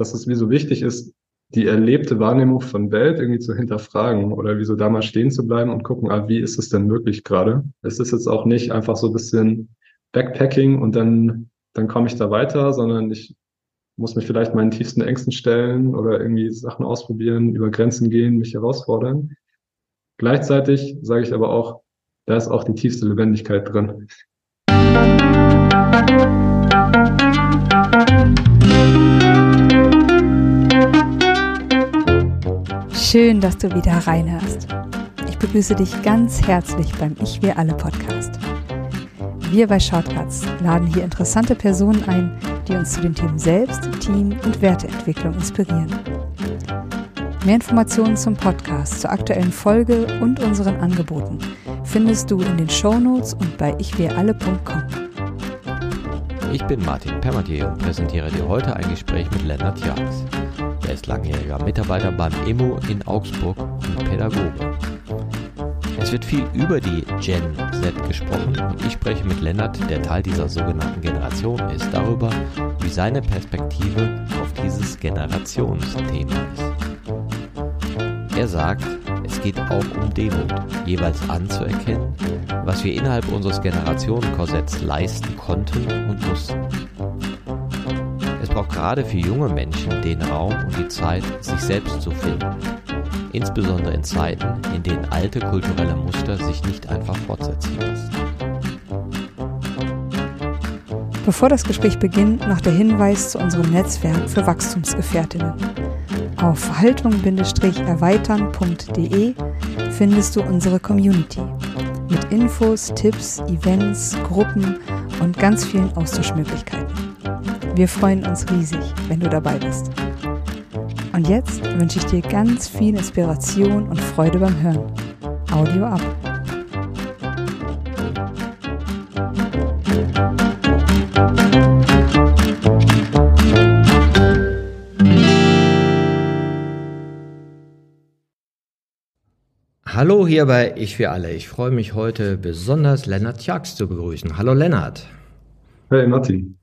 dass es wie so wichtig ist, die erlebte Wahrnehmung von Welt irgendwie zu hinterfragen oder wie so da mal stehen zu bleiben und gucken, ah, wie ist es denn wirklich gerade? Es ist jetzt auch nicht einfach so ein bisschen Backpacking und dann, dann komme ich da weiter, sondern ich muss mich vielleicht meinen tiefsten Ängsten stellen oder irgendwie Sachen ausprobieren, über Grenzen gehen, mich herausfordern. Gleichzeitig sage ich aber auch, da ist auch die tiefste Lebendigkeit drin. Schön, dass du wieder reinhörst. Ich begrüße dich ganz herzlich beim Ich Wir Alle Podcast. Wir bei Shortcuts laden hier interessante Personen ein, die uns zu den Themen Selbst, Team und Werteentwicklung inspirieren. Mehr Informationen zum Podcast, zur aktuellen Folge und unseren Angeboten findest du in den Shownotes und bei ichwiralle.com. Ich bin Martin Permatier und präsentiere dir heute ein Gespräch mit Lennart Jags. Ist langjähriger Mitarbeiter beim EMO in Augsburg und Pädagoge. Es wird viel über die Gen Z gesprochen und ich spreche mit Lennart, der Teil dieser sogenannten Generation ist, darüber, wie seine Perspektive auf dieses Generationsthema ist. Er sagt, es geht auch um Demut, jeweils anzuerkennen, was wir innerhalb unseres Generationenkorsetts leisten konnten und mussten braucht gerade für junge Menschen den Raum und die Zeit, sich selbst zu finden. Insbesondere in Zeiten, in denen alte kulturelle Muster sich nicht einfach fortsetzen lassen. Bevor das Gespräch beginnt, noch der Hinweis zu unserem Netzwerk für Wachstumsgefährtinnen. Auf haltung-erweitern.de findest du unsere Community mit Infos, Tipps, Events, Gruppen und ganz vielen Austauschmöglichkeiten. Wir freuen uns riesig, wenn du dabei bist. Und jetzt wünsche ich dir ganz viel Inspiration und Freude beim Hören. Audio ab. Hallo hier bei Ich für alle. Ich freue mich heute besonders Lennart Jax zu begrüßen. Hallo Lennart. Hey Martin.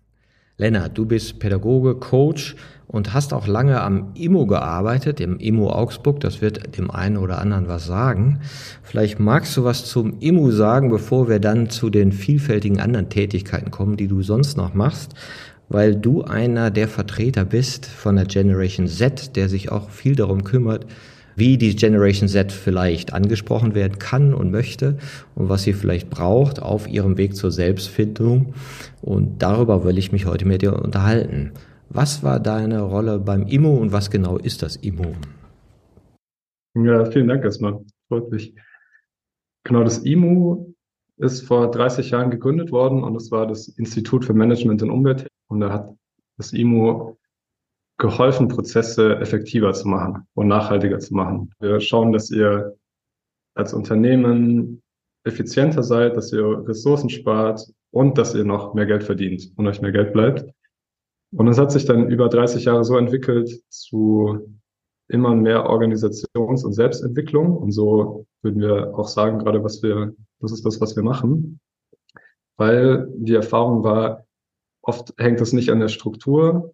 Lennart, du bist Pädagoge, Coach und hast auch lange am IMO gearbeitet, im IMO Augsburg. Das wird dem einen oder anderen was sagen. Vielleicht magst du was zum IMO sagen, bevor wir dann zu den vielfältigen anderen Tätigkeiten kommen, die du sonst noch machst, weil du einer der Vertreter bist von der Generation Z, der sich auch viel darum kümmert, wie die Generation Z vielleicht angesprochen werden kann und möchte und was sie vielleicht braucht auf ihrem Weg zur Selbstfindung. Und darüber will ich mich heute mit dir unterhalten. Was war deine Rolle beim IMO und was genau ist das IMO? Ja, vielen Dank erstmal. Freut mich. Genau, das IMO ist vor 30 Jahren gegründet worden und es war das Institut für Management und Umwelt. Und da hat das IMO geholfen, Prozesse effektiver zu machen und nachhaltiger zu machen. Wir schauen, dass ihr als Unternehmen effizienter seid, dass ihr Ressourcen spart und dass ihr noch mehr Geld verdient und euch mehr Geld bleibt. Und es hat sich dann über 30 Jahre so entwickelt zu immer mehr Organisations- und Selbstentwicklung. Und so würden wir auch sagen, gerade was wir, das ist das, was wir machen. Weil die Erfahrung war, oft hängt es nicht an der Struktur,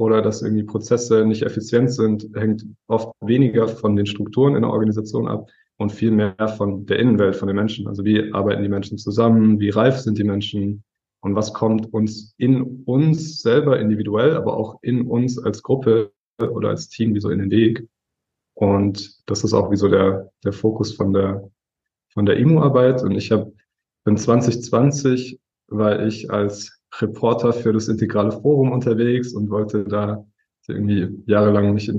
oder dass irgendwie Prozesse nicht effizient sind, hängt oft weniger von den Strukturen in der Organisation ab und viel mehr von der Innenwelt, von den Menschen. Also wie arbeiten die Menschen zusammen, wie reif sind die Menschen und was kommt uns in uns selber individuell, aber auch in uns als Gruppe oder als Team wie so in den Weg. Und das ist auch wie so der, der Fokus von der, von der IMO-Arbeit. Und ich habe, in 2020 war ich als Reporter für das Integrale Forum unterwegs und wollte da irgendwie jahrelang mich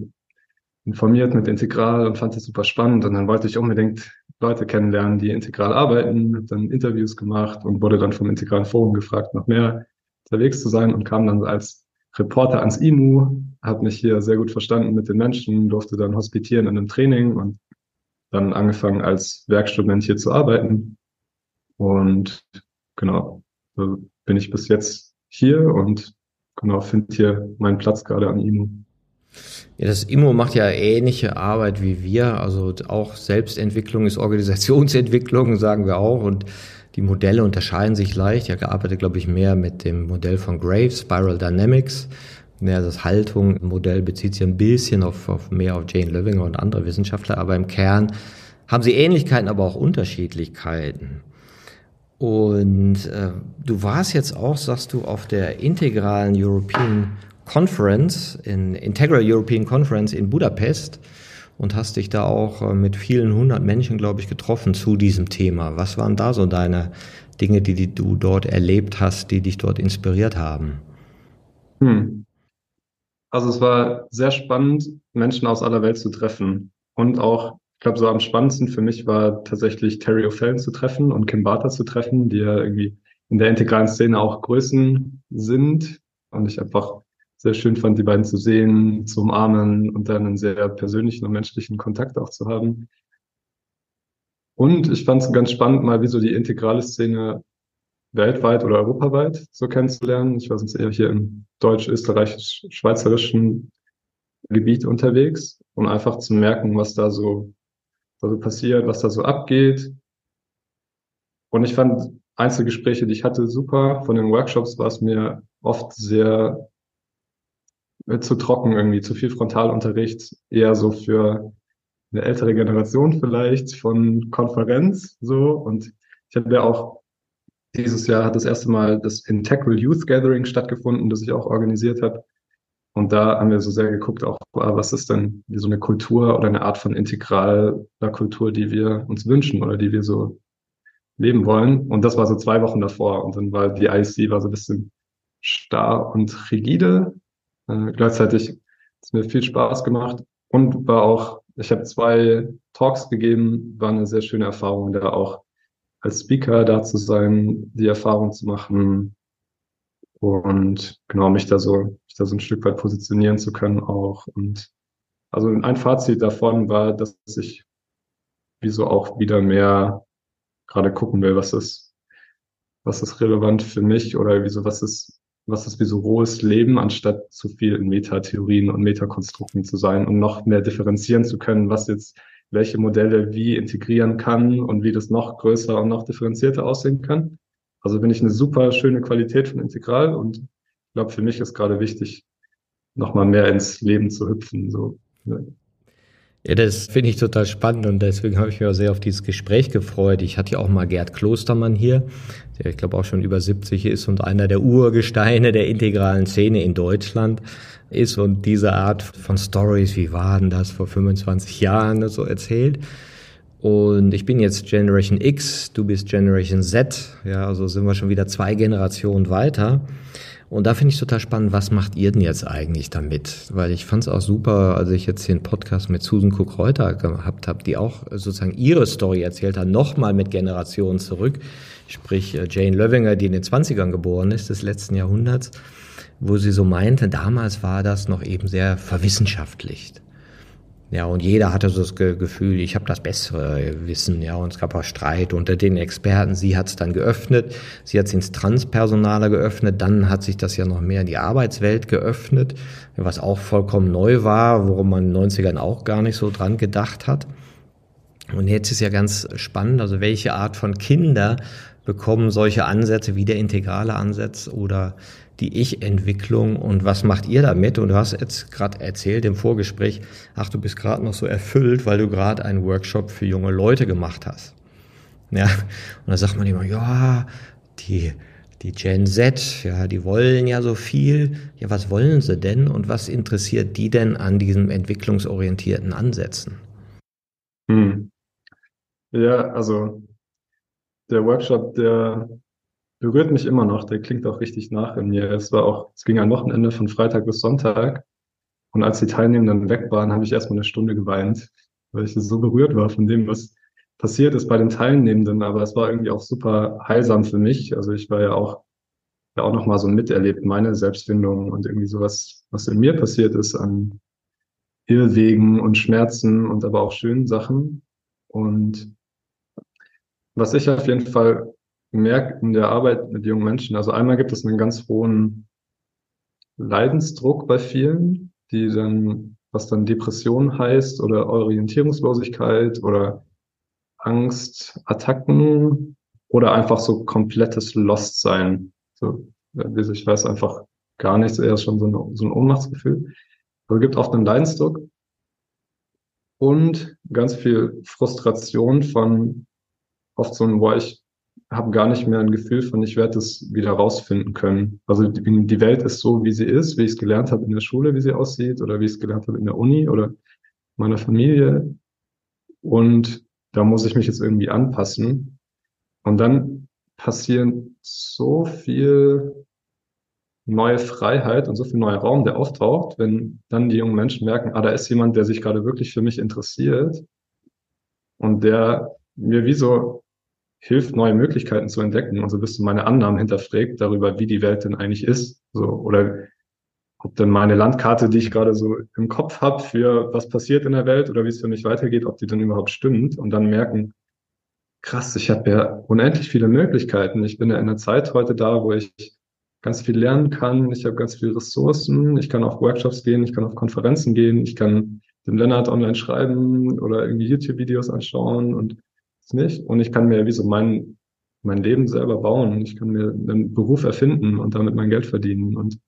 informiert mit Integral und fand das super spannend. Und dann wollte ich unbedingt Leute kennenlernen, die integral arbeiten, habe dann Interviews gemacht und wurde dann vom Integralen Forum gefragt, noch mehr unterwegs zu sein und kam dann als Reporter ans IMU, habe mich hier sehr gut verstanden mit den Menschen, durfte dann hospitieren in einem Training und dann angefangen als Werkstudent hier zu arbeiten. Und genau, bin ich bis jetzt hier und genau finde hier meinen Platz gerade am IMO. Ja, das IMO macht ja ähnliche Arbeit wie wir. Also auch Selbstentwicklung ist Organisationsentwicklung, sagen wir auch. Und die Modelle unterscheiden sich leicht. Ich habe gearbeitet, glaube ich, mehr mit dem Modell von Graves, Spiral Dynamics. Ja, das Haltung-Modell bezieht sich ein bisschen auf, auf mehr auf Jane Löwinger und andere Wissenschaftler, aber im Kern haben sie Ähnlichkeiten, aber auch Unterschiedlichkeiten. Und äh, du warst jetzt auch, sagst du, auf der integralen European Conference, in Integral European Conference in Budapest und hast dich da auch äh, mit vielen hundert Menschen, glaube ich, getroffen zu diesem Thema. Was waren da so deine Dinge, die, die du dort erlebt hast, die dich dort inspiriert haben? Hm. Also es war sehr spannend, Menschen aus aller Welt zu treffen und auch ich glaube, so am spannendsten für mich war tatsächlich Terry O'Fallon zu treffen und Kim Barter zu treffen, die ja irgendwie in der integralen Szene auch Größen sind. Und ich einfach sehr schön fand, die beiden zu sehen, zu umarmen und dann einen sehr persönlichen und menschlichen Kontakt auch zu haben. Und ich fand es ganz spannend, mal wie so die integrale Szene weltweit oder europaweit so kennenzulernen. Ich war sonst eher hier im deutsch-österreichisch-schweizerischen Gebiet unterwegs, um einfach zu merken, was da so so passiert, was da so abgeht. Und ich fand Einzelgespräche, die ich hatte, super. Von den Workshops war es mir oft sehr äh, zu trocken irgendwie, zu viel Frontalunterricht, eher so für eine ältere Generation vielleicht von Konferenz so. Und ich habe ja auch dieses Jahr hat das erste Mal das Integral Youth Gathering stattgefunden, das ich auch organisiert habe. Und da haben wir so sehr geguckt, auch was ist denn so eine Kultur oder eine Art von integraler Kultur, die wir uns wünschen oder die wir so leben wollen. Und das war so zwei Wochen davor. Und dann war die IC war so ein bisschen starr und rigide. Äh, gleichzeitig hat es mir viel Spaß gemacht und war auch, ich habe zwei Talks gegeben, war eine sehr schöne Erfahrung, da auch als Speaker da zu sein, die Erfahrung zu machen, und genau mich da so, mich da so ein Stück weit positionieren zu können auch. Und also ein Fazit davon war, dass ich wieso auch wieder mehr gerade gucken will, was ist, was ist relevant für mich oder wieso, was ist, was ist wie so rohes Leben, anstatt zu viel in Metatheorien und Metakonstrukten zu sein, um noch mehr differenzieren zu können, was jetzt welche Modelle wie integrieren kann und wie das noch größer und noch differenzierter aussehen kann. Also bin ich eine super schöne Qualität von Integral und ich glaube, für mich ist gerade wichtig, nochmal mehr ins Leben zu hüpfen. So. Ja, das finde ich total spannend und deswegen habe ich mich auch sehr auf dieses Gespräch gefreut. Ich hatte ja auch mal Gerd Klostermann hier, der ich glaube auch schon über 70 ist und einer der Urgesteine der integralen Szene in Deutschland ist und diese Art von Stories, wie waren das vor 25 Jahren, so erzählt. Und ich bin jetzt Generation X, du bist Generation Z. Ja, also sind wir schon wieder zwei Generationen weiter. Und da finde ich total spannend, was macht ihr denn jetzt eigentlich damit? Weil ich fand es auch super, als ich jetzt den Podcast mit Susan Cook-Reuter gehabt habe, die auch sozusagen ihre Story erzählt hat, nochmal mit Generationen zurück. Sprich äh, Jane Löwinger, die in den 20ern geboren ist, des letzten Jahrhunderts, wo sie so meinte, damals war das noch eben sehr verwissenschaftlicht. Ja, und jeder hatte so das Gefühl, ich habe das bessere Wissen, ja, und es gab auch Streit unter den Experten. Sie hat es dann geöffnet, sie hat es ins Transpersonale geöffnet, dann hat sich das ja noch mehr in die Arbeitswelt geöffnet, was auch vollkommen neu war, worum man in den 90ern auch gar nicht so dran gedacht hat. Und jetzt ist ja ganz spannend, also welche Art von Kinder bekommen solche Ansätze wie der integrale Ansatz oder die Ich-Entwicklung und was macht ihr damit? Und du hast jetzt gerade erzählt im Vorgespräch, ach, du bist gerade noch so erfüllt, weil du gerade einen Workshop für junge Leute gemacht hast. Ja, und da sagt man immer, ja, die, die Gen Z, ja, die wollen ja so viel. Ja, was wollen sie denn und was interessiert die denn an diesen entwicklungsorientierten Ansätzen? Hm. Ja, also der Workshop, der berührt mich immer noch. Der klingt auch richtig nach in mir. Es war auch, es ging ein Wochenende von Freitag bis Sonntag. Und als die Teilnehmenden weg waren, habe ich erstmal eine Stunde geweint, weil ich so berührt war von dem, was passiert ist bei den Teilnehmenden. Aber es war irgendwie auch super heilsam für mich. Also ich war ja auch, ja auch nochmal so miterlebt, meine Selbstfindung und irgendwie sowas, was in mir passiert ist an Irrwegen und Schmerzen und aber auch schönen Sachen. Und was ich auf jeden Fall merke in der Arbeit mit jungen Menschen, also einmal gibt es einen ganz hohen Leidensdruck bei vielen, die dann, was dann Depression heißt oder Orientierungslosigkeit oder Angst, Attacken oder einfach so komplettes Lost sein. So, ich weiß einfach, gar nichts, eher schon so, eine, so ein Ohnmachtsgefühl. Also gibt oft einen Leidensdruck und ganz viel Frustration von oft so ein, boah, ich habe gar nicht mehr ein Gefühl von, ich werde es wieder rausfinden können. Also die, die Welt ist so, wie sie ist, wie ich es gelernt habe in der Schule, wie sie aussieht, oder wie ich es gelernt habe in der Uni oder meiner Familie. Und da muss ich mich jetzt irgendwie anpassen. Und dann passieren so viel neue Freiheit und so viel neuer Raum, der auftaucht, wenn dann die jungen Menschen merken, ah, da ist jemand, der sich gerade wirklich für mich interessiert und der mir wie so hilft, neue Möglichkeiten zu entdecken und so ein bisschen meine Annahmen hinterfragt darüber, wie die Welt denn eigentlich ist. So, oder ob denn meine Landkarte, die ich gerade so im Kopf habe für was passiert in der Welt oder wie es für mich weitergeht, ob die dann überhaupt stimmt und dann merken, krass, ich habe ja unendlich viele Möglichkeiten. Ich bin ja in einer Zeit heute da, wo ich ganz viel lernen kann. Ich habe ganz viele Ressourcen. Ich kann auf Workshops gehen, ich kann auf Konferenzen gehen, ich kann dem Lennart online schreiben oder irgendwie YouTube-Videos anschauen und nicht. Und ich kann mir wie so mein, mein Leben selber bauen. Ich kann mir einen Beruf erfinden und damit mein Geld verdienen. Und,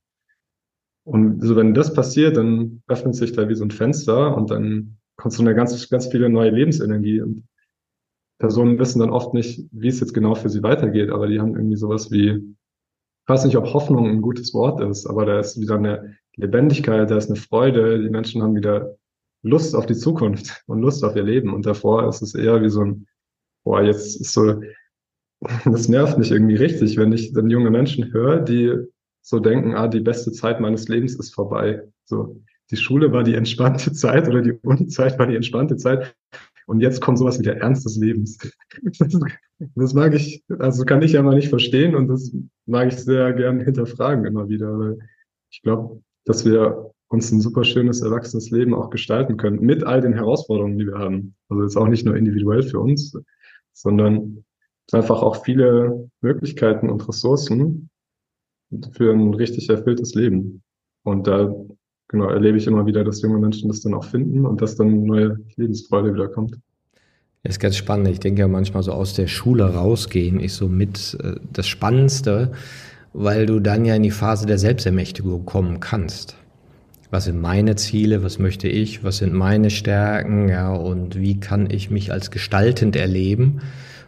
und so, wenn das passiert, dann öffnet sich da wie so ein Fenster und dann kommt so eine ganz, ganz viele neue Lebensenergie. Und Personen wissen dann oft nicht, wie es jetzt genau für sie weitergeht, aber die haben irgendwie sowas wie, ich weiß nicht, ob Hoffnung ein gutes Wort ist, aber da ist wieder eine Lebendigkeit, da ist eine Freude, die Menschen haben wieder Lust auf die Zukunft und Lust auf ihr Leben. Und davor ist es eher wie so ein boah, jetzt ist so, das nervt mich irgendwie richtig, wenn ich dann junge Menschen höre, die so denken, ah, die beste Zeit meines Lebens ist vorbei. So, die Schule war die entspannte Zeit oder die Uni-Zeit war die entspannte Zeit. Und jetzt kommt sowas wie der Ernst des Lebens. Das, das mag ich, also kann ich ja mal nicht verstehen und das mag ich sehr gern hinterfragen immer wieder, weil ich glaube, dass wir uns ein super schönes, erwachsenes Leben auch gestalten können mit all den Herausforderungen, die wir haben. Also jetzt auch nicht nur individuell für uns, sondern einfach auch viele Möglichkeiten und Ressourcen für ein richtig erfülltes Leben. Und da genau erlebe ich immer wieder, dass junge Menschen das dann auch finden und dass dann neue Lebensfreude wieder kommt. Das ist ganz spannend. Ich denke ja manchmal so aus der Schule rausgehen ist so mit äh, das Spannendste, weil du dann ja in die Phase der Selbstermächtigung kommen kannst was sind meine Ziele, was möchte ich, was sind meine Stärken, ja, und wie kann ich mich als gestaltend erleben?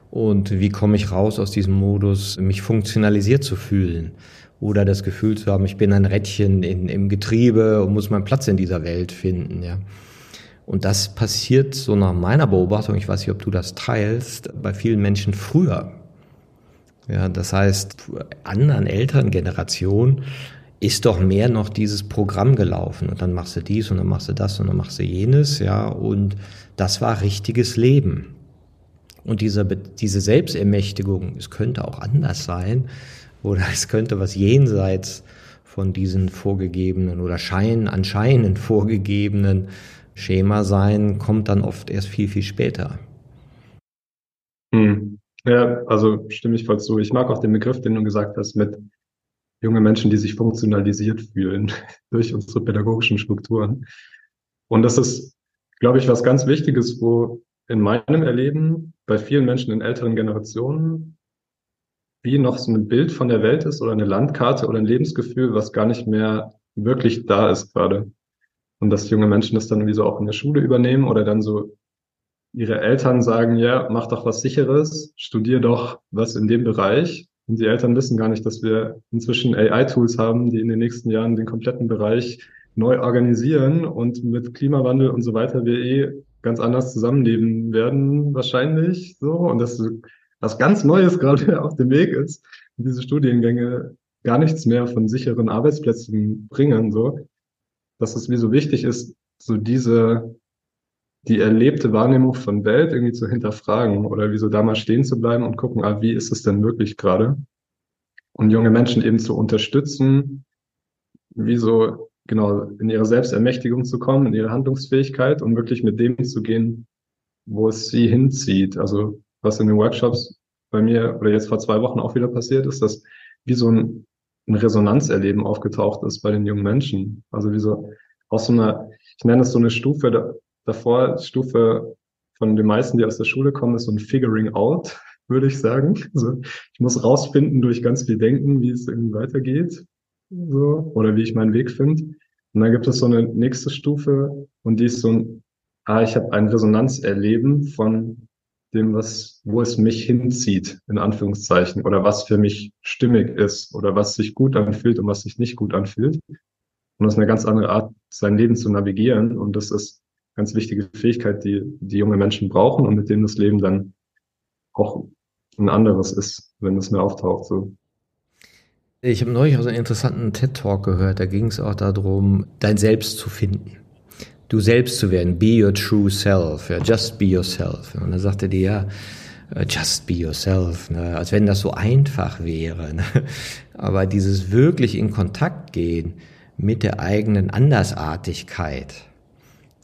Und wie komme ich raus aus diesem Modus, mich funktionalisiert zu fühlen? Oder das Gefühl zu haben, ich bin ein Rädchen in, im Getriebe und muss meinen Platz in dieser Welt finden, ja. Und das passiert so nach meiner Beobachtung, ich weiß nicht, ob du das teilst, bei vielen Menschen früher. Ja, das heißt, anderen älteren Generationen ist doch mehr noch dieses Programm gelaufen und dann machst du dies und dann machst du das und dann machst du jenes, ja, und das war richtiges Leben. Und diese, diese Selbstermächtigung, es könnte auch anders sein oder es könnte was jenseits von diesen vorgegebenen oder scheinen, anscheinend vorgegebenen Schema sein, kommt dann oft erst viel, viel später. Hm. Ja, also stimme ich voll zu. Ich mag auch den Begriff, den du gesagt hast, mit junge Menschen, die sich funktionalisiert fühlen durch unsere pädagogischen Strukturen. Und das ist, glaube ich, was ganz Wichtiges, wo in meinem Erleben bei vielen Menschen in älteren Generationen wie noch so ein Bild von der Welt ist oder eine Landkarte oder ein Lebensgefühl, was gar nicht mehr wirklich da ist gerade. Und dass junge Menschen das dann irgendwie so auch in der Schule übernehmen oder dann so ihre Eltern sagen, ja, mach doch was sicheres, studier doch was in dem Bereich und die Eltern wissen gar nicht, dass wir inzwischen AI-Tools haben, die in den nächsten Jahren den kompletten Bereich neu organisieren und mit Klimawandel und so weiter wir eh ganz anders zusammenleben werden wahrscheinlich so. Und dass was ganz Neues gerade auf dem Weg ist und diese Studiengänge gar nichts mehr von sicheren Arbeitsplätzen bringen so. Dass es wie so wichtig ist so diese die erlebte Wahrnehmung von Welt irgendwie zu hinterfragen oder wieso da mal stehen zu bleiben und gucken, ah, wie ist es denn wirklich gerade? Und junge Menschen eben zu unterstützen, wie so genau in ihre Selbstermächtigung zu kommen, in ihre Handlungsfähigkeit und wirklich mit dem zu gehen, wo es sie hinzieht. Also was in den Workshops bei mir oder jetzt vor zwei Wochen auch wieder passiert ist, dass wie so ein, ein Resonanzerleben aufgetaucht ist bei den jungen Menschen. Also wie so aus so einer, ich nenne es so eine Stufe davor Stufe von den meisten, die aus der Schule kommen, ist so ein Figuring out, würde ich sagen. Also ich muss rausfinden durch ganz viel Denken, wie es irgendwie weitergeht. so, oder wie ich meinen Weg finde. Und dann gibt es so eine nächste Stufe und die ist so ein, ah, ich habe ein Resonanzerleben von dem, was, wo es mich hinzieht, in Anführungszeichen, oder was für mich stimmig ist, oder was sich gut anfühlt und was sich nicht gut anfühlt. Und das ist eine ganz andere Art, sein Leben zu navigieren. Und das ist ganz wichtige Fähigkeit, die, die junge Menschen brauchen und mit denen das Leben dann auch ein anderes ist, wenn es mehr auftaucht. So. Ich habe neulich auch so einen interessanten TED-Talk gehört, da ging es auch darum, dein Selbst zu finden. Du selbst zu werden, be your true self, ja, just be yourself. Und da sagte die, ja, äh, just be yourself, ne? als wenn das so einfach wäre. Ne? Aber dieses wirklich in Kontakt gehen mit der eigenen Andersartigkeit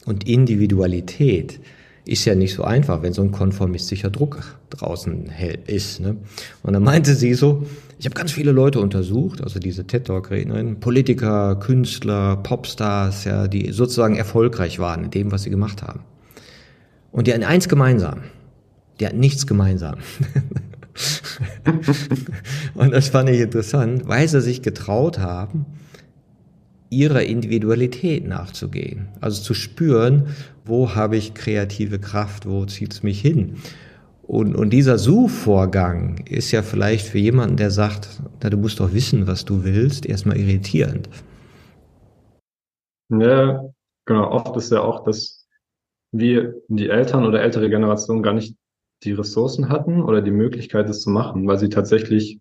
und Individualität, ist ja nicht so einfach, wenn so ein konformistischer Druck draußen ist. Ne? Und dann meinte sie so, ich habe ganz viele Leute untersucht, also diese TED Talk Rednerin, Politiker, Künstler, Popstars, ja, die sozusagen erfolgreich waren in dem, was sie gemacht haben. Und die hatten eins gemeinsam. Die hatten nichts gemeinsam. und das fand ich interessant, weil sie sich getraut haben, ihrer Individualität nachzugehen. Also zu spüren, wo habe ich kreative Kraft, wo zieht es mich hin. Und, und dieser Suchvorgang ist ja vielleicht für jemanden, der sagt, na, du musst doch wissen, was du willst, erstmal irritierend. Ja, genau. Oft ist ja auch, dass wir, die Eltern oder ältere Generationen gar nicht die Ressourcen hatten oder die Möglichkeit, es zu machen, weil sie tatsächlich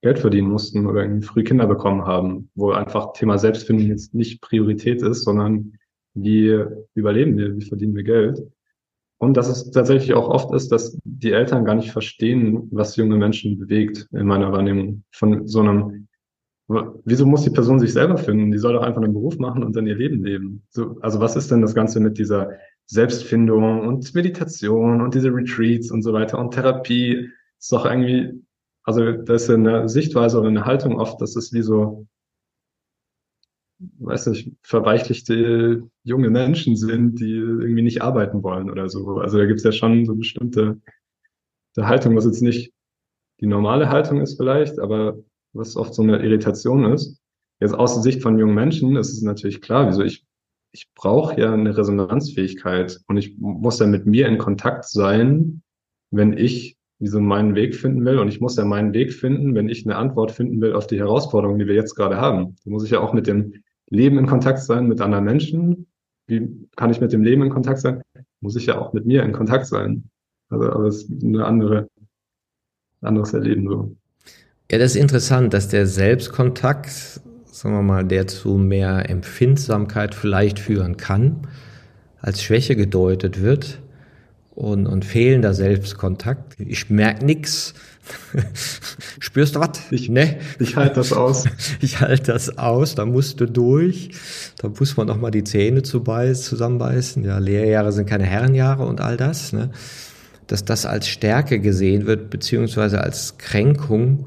Geld verdienen mussten oder irgendwie früh Kinder bekommen haben, wo einfach Thema Selbstfindung jetzt nicht Priorität ist, sondern wie überleben wir, wie verdienen wir Geld. Und dass es tatsächlich auch oft ist, dass die Eltern gar nicht verstehen, was junge Menschen bewegt, in meiner Wahrnehmung. Von so einem, wieso muss die Person sich selber finden? Die soll doch einfach einen Beruf machen und dann ihr Leben leben. So, also was ist denn das Ganze mit dieser Selbstfindung und Meditation und diese Retreats und so weiter und Therapie? Ist doch irgendwie also das ist eine Sichtweise oder eine Haltung oft, dass es wie so, weiß nicht, verweichlichte junge Menschen sind, die irgendwie nicht arbeiten wollen oder so. Also da gibt es ja schon so bestimmte Haltung, was jetzt nicht die normale Haltung ist vielleicht, aber was oft so eine Irritation ist. Jetzt aus der Sicht von jungen Menschen ist es natürlich klar, wieso ich, ich brauche ja eine Resonanzfähigkeit und ich muss ja mit mir in Kontakt sein, wenn ich wie so meinen Weg finden will. Und ich muss ja meinen Weg finden, wenn ich eine Antwort finden will auf die Herausforderungen, die wir jetzt gerade haben. Da muss ich ja auch mit dem Leben in Kontakt sein, mit anderen Menschen. Wie kann ich mit dem Leben in Kontakt sein? Muss ich ja auch mit mir in Kontakt sein. Also, aber es ist eine andere, anderes Erleben so. Ja, das ist interessant, dass der Selbstkontakt, sagen wir mal, der zu mehr Empfindsamkeit vielleicht führen kann, als Schwäche gedeutet wird und, und fehlender Selbstkontakt. Ich merk nix. Spürst du was? Ich, ne? ich halte das aus. Ich halte das aus, da musst du durch. Da muss man noch mal die Zähne zu beißen, zusammenbeißen. Ja, Lehrjahre sind keine Herrenjahre und all das. Ne? Dass das als Stärke gesehen wird, beziehungsweise als Kränkung,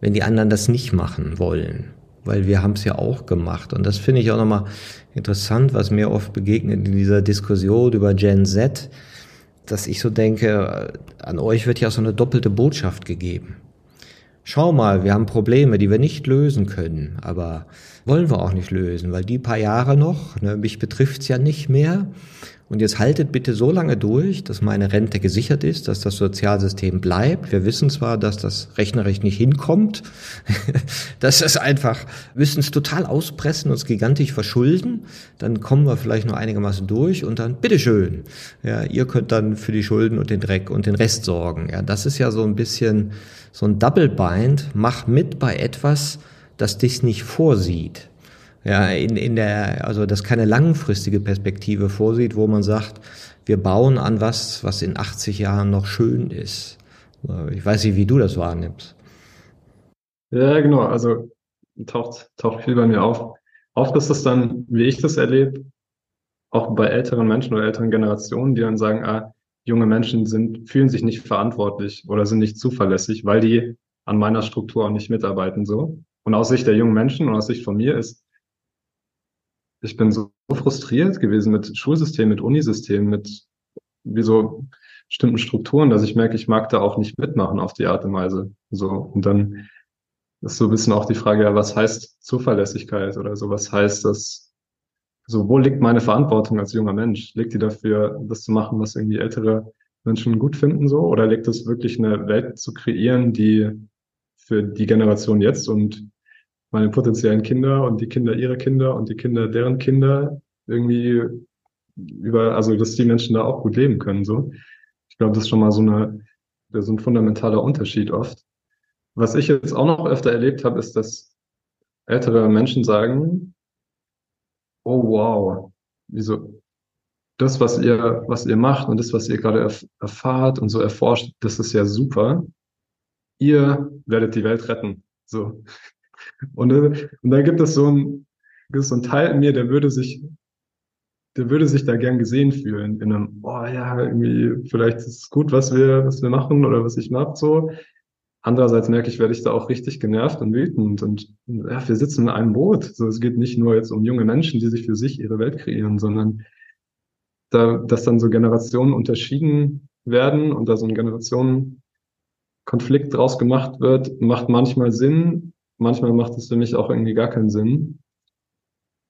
wenn die anderen das nicht machen wollen. Weil wir haben es ja auch gemacht. Und das finde ich auch nochmal interessant, was mir oft begegnet in dieser Diskussion über Gen Z dass ich so denke, an euch wird ja so eine doppelte Botschaft gegeben. Schau mal, wir haben Probleme, die wir nicht lösen können, aber wollen wir auch nicht lösen, weil die paar Jahre noch, ne, mich betrifft's ja nicht mehr. Und jetzt haltet bitte so lange durch, dass meine Rente gesichert ist, dass das Sozialsystem bleibt. Wir wissen zwar, dass das rechnerisch nicht hinkommt, dass es einfach, müssen es total auspressen, uns gigantisch verschulden, dann kommen wir vielleicht noch einigermaßen durch und dann bitteschön. Ja, ihr könnt dann für die Schulden und den Dreck und den Rest sorgen. Ja, das ist ja so ein bisschen so ein Double Bind. Mach mit bei etwas, das dich nicht vorsieht ja, in, in der, also das keine langfristige Perspektive vorsieht, wo man sagt, wir bauen an was, was in 80 Jahren noch schön ist. Ich weiß nicht, wie du das wahrnimmst. Ja, genau. Also taucht, taucht viel bei mir auf. Oft ist es dann, wie ich das erlebe, auch bei älteren Menschen oder älteren Generationen, die dann sagen, ah, junge Menschen sind, fühlen sich nicht verantwortlich oder sind nicht zuverlässig, weil die an meiner Struktur auch nicht mitarbeiten, so. Und aus Sicht der jungen Menschen und aus Sicht von mir ist ich bin so frustriert gewesen mit Schulsystem, mit Unisystem, mit wie so bestimmten Strukturen, dass ich merke, ich mag da auch nicht mitmachen auf die Art und Weise. So. Und dann ist so ein bisschen auch die Frage, ja, was heißt Zuverlässigkeit oder so, was heißt das, so, wo liegt meine Verantwortung als junger Mensch? Liegt die dafür, das zu machen, was irgendwie ältere Menschen gut finden, so? Oder liegt es wirklich eine Welt zu kreieren, die für die Generation jetzt und meine potenziellen Kinder und die Kinder ihrer Kinder und die Kinder deren Kinder irgendwie über, also dass die Menschen da auch gut leben können, so. Ich glaube, das ist schon mal so eine, so ein fundamentaler Unterschied oft. Was ich jetzt auch noch öfter erlebt habe, ist, dass ältere Menschen sagen, oh wow, wieso, das, was ihr, was ihr macht und das, was ihr gerade erf erfahrt und so erforscht, das ist ja super. Ihr werdet die Welt retten. So. Und, und da gibt es so ein, gibt es so ein Teil in mir, der würde sich, der würde sich da gern gesehen fühlen, in einem, oh ja, irgendwie, vielleicht ist es gut, was wir, was wir machen oder was ich mache, so. Andererseits merke ich, werde ich da auch richtig genervt und wütend und ja, wir sitzen in einem Boot. So, es geht nicht nur jetzt um junge Menschen, die sich für sich ihre Welt kreieren, sondern da, dass dann so Generationen unterschieden werden und da so ein Generationenkonflikt draus gemacht wird, macht manchmal Sinn. Manchmal macht es für mich auch irgendwie gar keinen Sinn.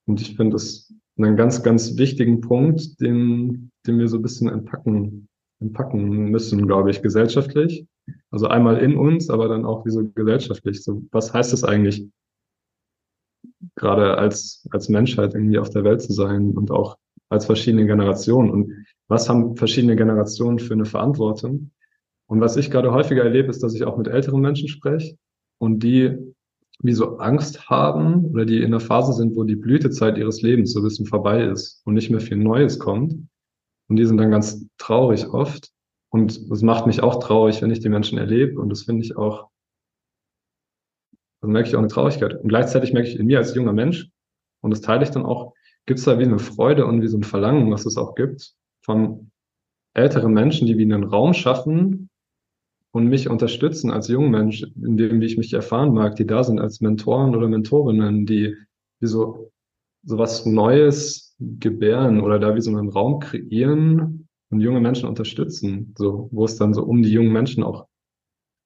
Und ich finde das einen ganz, ganz wichtigen Punkt, den, den wir so ein bisschen entpacken, entpacken müssen, glaube ich, gesellschaftlich also einmal in uns, aber dann auch wie so gesellschaftlich. So, was heißt es eigentlich, gerade als, als Menschheit irgendwie auf der Welt zu sein und auch als verschiedene Generationen? Und was haben verschiedene Generationen für eine Verantwortung? Und was ich gerade häufiger erlebe, ist, dass ich auch mit älteren Menschen spreche und die wie so Angst haben oder die in der Phase sind, wo die Blütezeit ihres Lebens so ein bisschen vorbei ist und nicht mehr viel Neues kommt. Und die sind dann ganz traurig oft und das macht mich auch traurig, wenn ich die Menschen erlebe. Und das finde ich auch, also merke ich auch eine Traurigkeit. Und gleichzeitig merke ich in mir als junger Mensch, und das teile ich dann auch, gibt es da wie eine Freude und wie so ein Verlangen, was es auch gibt, von älteren Menschen, die wie einen Raum schaffen und mich unterstützen als junger Mensch, in dem, wie ich mich erfahren mag, die da sind als Mentoren oder Mentorinnen, die wie so, so was Neues gebären oder da wie so einen Raum kreieren, und junge Menschen unterstützen, so, wo es dann so um die jungen Menschen auch,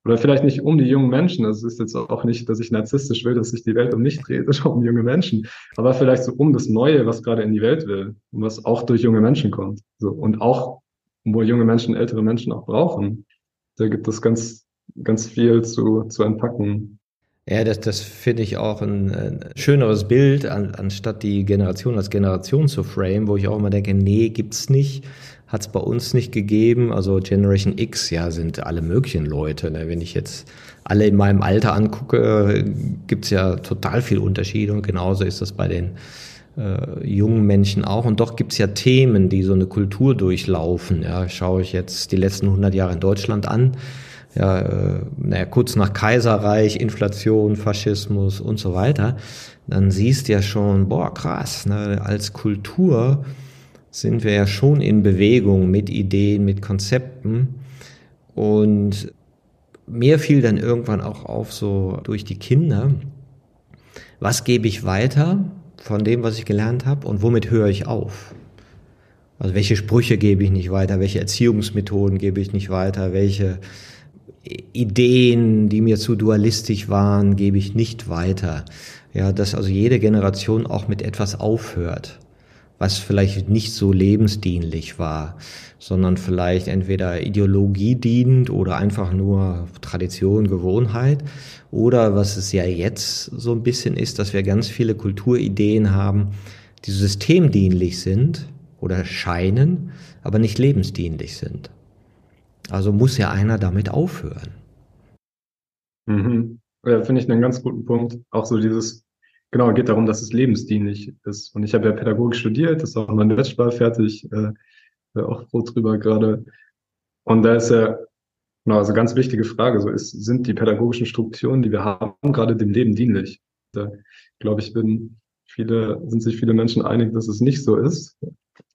oder vielleicht nicht um die jungen Menschen, das ist jetzt auch nicht, dass ich narzisstisch will, dass sich die Welt um mich dreht, sondern um junge Menschen, aber vielleicht so um das Neue, was gerade in die Welt will und was auch durch junge Menschen kommt, so, und auch, wo junge Menschen ältere Menschen auch brauchen. Da gibt es ganz, ganz viel zu, zu entpacken. Ja, das, das finde ich auch ein, ein schöneres Bild, an, anstatt die Generation als Generation zu frame, wo ich auch immer denke, nee, gibt's nicht hat es bei uns nicht gegeben. Also Generation X, ja, sind alle möglichen Leute. Ne? Wenn ich jetzt alle in meinem Alter angucke, gibt es ja total viel Unterschiede und genauso ist das bei den äh, jungen Menschen auch. Und doch gibt es ja Themen, die so eine Kultur durchlaufen. Ja, schaue ich jetzt die letzten 100 Jahre in Deutschland an. Ja, äh, naja, kurz nach Kaiserreich, Inflation, Faschismus und so weiter, dann siehst du ja schon, boah, krass, ne, als Kultur sind wir ja schon in Bewegung mit Ideen, mit Konzepten. Und mir fiel dann irgendwann auch auf, so durch die Kinder, was gebe ich weiter von dem, was ich gelernt habe und womit höre ich auf? Also welche Sprüche gebe ich nicht weiter, welche Erziehungsmethoden gebe ich nicht weiter, welche Ideen, die mir zu dualistisch waren, gebe ich nicht weiter. Ja, dass also jede Generation auch mit etwas aufhört was vielleicht nicht so lebensdienlich war, sondern vielleicht entweder Ideologie dienend oder einfach nur Tradition, Gewohnheit. Oder was es ja jetzt so ein bisschen ist, dass wir ganz viele Kulturideen haben, die systemdienlich sind oder scheinen, aber nicht lebensdienlich sind. Also muss ja einer damit aufhören. Mhm. Ja, finde ich einen ganz guten Punkt. Auch so dieses Genau, geht darum, dass es lebensdienlich ist. Und ich habe ja Pädagogik studiert, das ist auch mein Bachelor fertig, äh, auch froh drüber gerade. Und da ist ja, genau, also ganz wichtige Frage, so ist, sind die pädagogischen Strukturen, die wir haben, gerade dem Leben dienlich? Da glaube ich, bin viele, sind sich viele Menschen einig, dass es nicht so ist.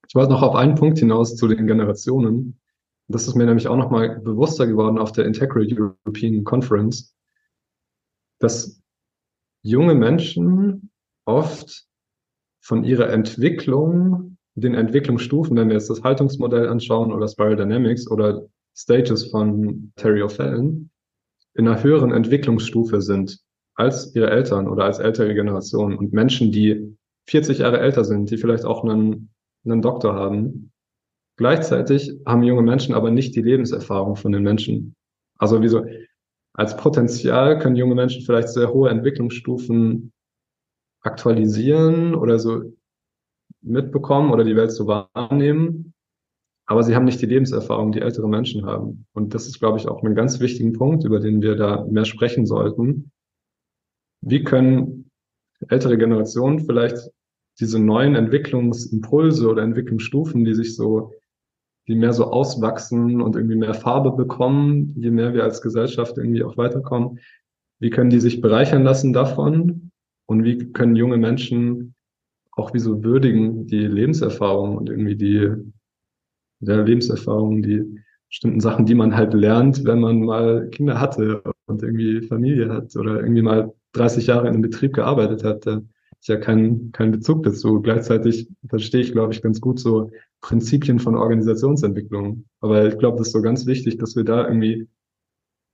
Ich wollte noch auf einen Punkt hinaus zu den Generationen. Das ist mir nämlich auch nochmal bewusster geworden auf der Integral European Conference, dass junge Menschen oft von ihrer Entwicklung, den Entwicklungsstufen, wenn wir jetzt das Haltungsmodell anschauen oder Spiral Dynamics oder Stages von Terry O'Fallon, in einer höheren Entwicklungsstufe sind als ihre Eltern oder als ältere Generation und Menschen, die 40 Jahre älter sind, die vielleicht auch einen, einen Doktor haben. Gleichzeitig haben junge Menschen aber nicht die Lebenserfahrung von den Menschen. Also wieso, als Potenzial können junge Menschen vielleicht sehr hohe Entwicklungsstufen aktualisieren oder so mitbekommen oder die Welt so wahrnehmen. Aber sie haben nicht die Lebenserfahrung, die ältere Menschen haben. Und das ist, glaube ich, auch ein ganz wichtigen Punkt, über den wir da mehr sprechen sollten. Wie können ältere Generationen vielleicht diese neuen Entwicklungsimpulse oder Entwicklungsstufen, die sich so, die mehr so auswachsen und irgendwie mehr Farbe bekommen, je mehr wir als Gesellschaft irgendwie auch weiterkommen, wie können die sich bereichern lassen davon? Und wie können junge Menschen auch wie so würdigen die Lebenserfahrung und irgendwie die der Lebenserfahrung, die bestimmten Sachen, die man halt lernt, wenn man mal Kinder hatte und irgendwie Familie hat oder irgendwie mal 30 Jahre in einem Betrieb gearbeitet hat. Da ist ja kein, kein Bezug dazu. Gleichzeitig verstehe ich, glaube ich, ganz gut so Prinzipien von Organisationsentwicklung. Aber ich glaube, das ist so ganz wichtig, dass wir da irgendwie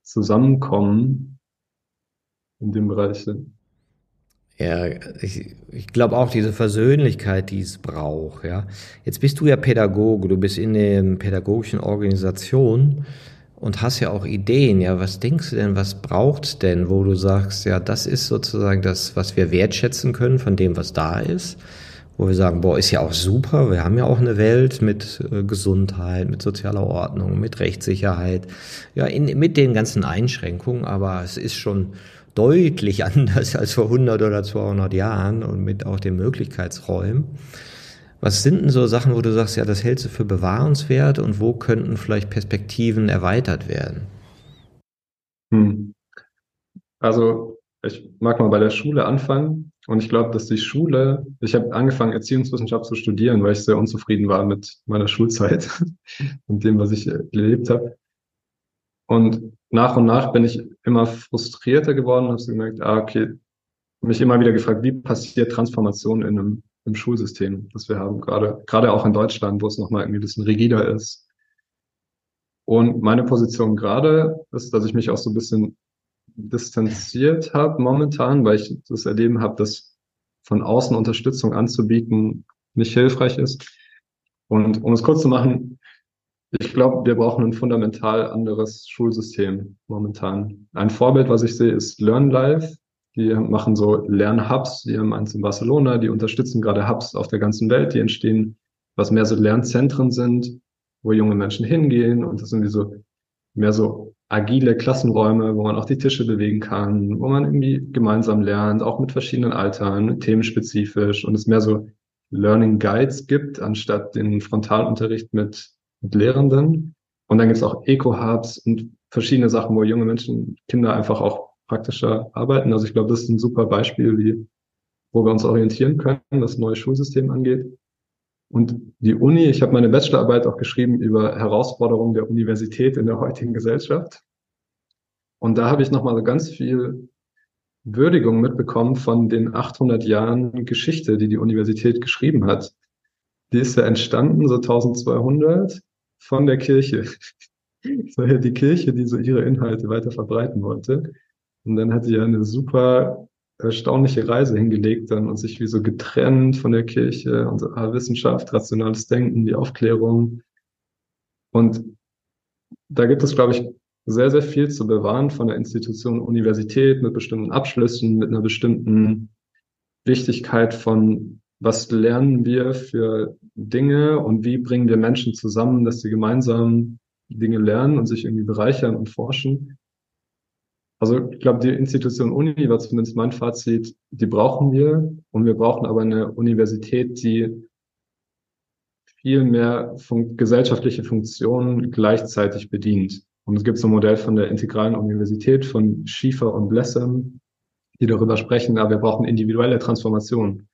zusammenkommen in dem Bereich. Ja, ich, ich glaube auch diese Versöhnlichkeit, die es braucht. Ja, jetzt bist du ja Pädagoge, du bist in der pädagogischen Organisation und hast ja auch Ideen. Ja, was denkst du denn, was braucht's denn, wo du sagst, ja, das ist sozusagen das, was wir wertschätzen können von dem, was da ist, wo wir sagen, boah, ist ja auch super. Wir haben ja auch eine Welt mit äh, Gesundheit, mit sozialer Ordnung, mit Rechtssicherheit, ja, in, mit den ganzen Einschränkungen, aber es ist schon deutlich anders als vor 100 oder 200 Jahren und mit auch den Möglichkeitsräumen. Was sind denn so Sachen, wo du sagst, ja, das hältst du für bewahrenswert und wo könnten vielleicht Perspektiven erweitert werden? Hm. Also ich mag mal bei der Schule anfangen und ich glaube, dass die Schule, ich habe angefangen Erziehungswissenschaft zu studieren, weil ich sehr unzufrieden war mit meiner Schulzeit und dem, was ich erlebt habe. Und nach und nach bin ich immer frustrierter geworden und habe so gemerkt, ah, okay, mich immer wieder gefragt, wie passiert Transformation in einem im Schulsystem, das wir haben, gerade, gerade auch in Deutschland, wo es nochmal irgendwie ein bisschen rigider ist. Und meine Position gerade ist, dass ich mich auch so ein bisschen distanziert habe momentan, weil ich das Erleben habe, dass von außen Unterstützung anzubieten nicht hilfreich ist. Und um es kurz zu machen, ich glaube, wir brauchen ein fundamental anderes Schulsystem momentan. Ein Vorbild, was ich sehe, ist LearnLife. Die machen so Lernhubs, die haben eins in Barcelona, die unterstützen gerade Hubs auf der ganzen Welt, die entstehen, was mehr so Lernzentren sind, wo junge Menschen hingehen und das sind wie so mehr so agile Klassenräume, wo man auch die Tische bewegen kann, wo man irgendwie gemeinsam lernt, auch mit verschiedenen Altern, themenspezifisch und es mehr so Learning Guides gibt, anstatt den Frontalunterricht mit mit Lehrenden. Und dann gibt es auch Eco-Hubs und verschiedene Sachen, wo junge Menschen, Kinder einfach auch praktischer arbeiten. Also ich glaube, das ist ein super Beispiel, wie, wo wir uns orientieren können, was neue Schulsystem angeht. Und die Uni, ich habe meine Bachelorarbeit auch geschrieben über Herausforderungen der Universität in der heutigen Gesellschaft. Und da habe ich nochmal so ganz viel Würdigung mitbekommen von den 800 Jahren Geschichte, die die Universität geschrieben hat. Die ist ja entstanden, so 1200 von der Kirche. War ja die Kirche, die so ihre Inhalte weiter verbreiten wollte. Und dann hat sie ja eine super erstaunliche Reise hingelegt dann und sich wie so getrennt von der Kirche und Wissenschaft, rationales Denken, die Aufklärung. Und da gibt es, glaube ich, sehr, sehr viel zu bewahren von der Institution Universität mit bestimmten Abschlüssen, mit einer bestimmten Wichtigkeit von was lernen wir für Dinge und wie bringen wir Menschen zusammen, dass sie gemeinsam Dinge lernen und sich irgendwie bereichern und forschen. Also ich glaube, die Institution Uni war zumindest mein Fazit, die brauchen wir und wir brauchen aber eine Universität, die viel mehr fun gesellschaftliche Funktionen gleichzeitig bedient. Und es gibt so ein Modell von der integralen Universität von Schiefer und Blessem, die darüber sprechen, aber wir brauchen individuelle Transformation.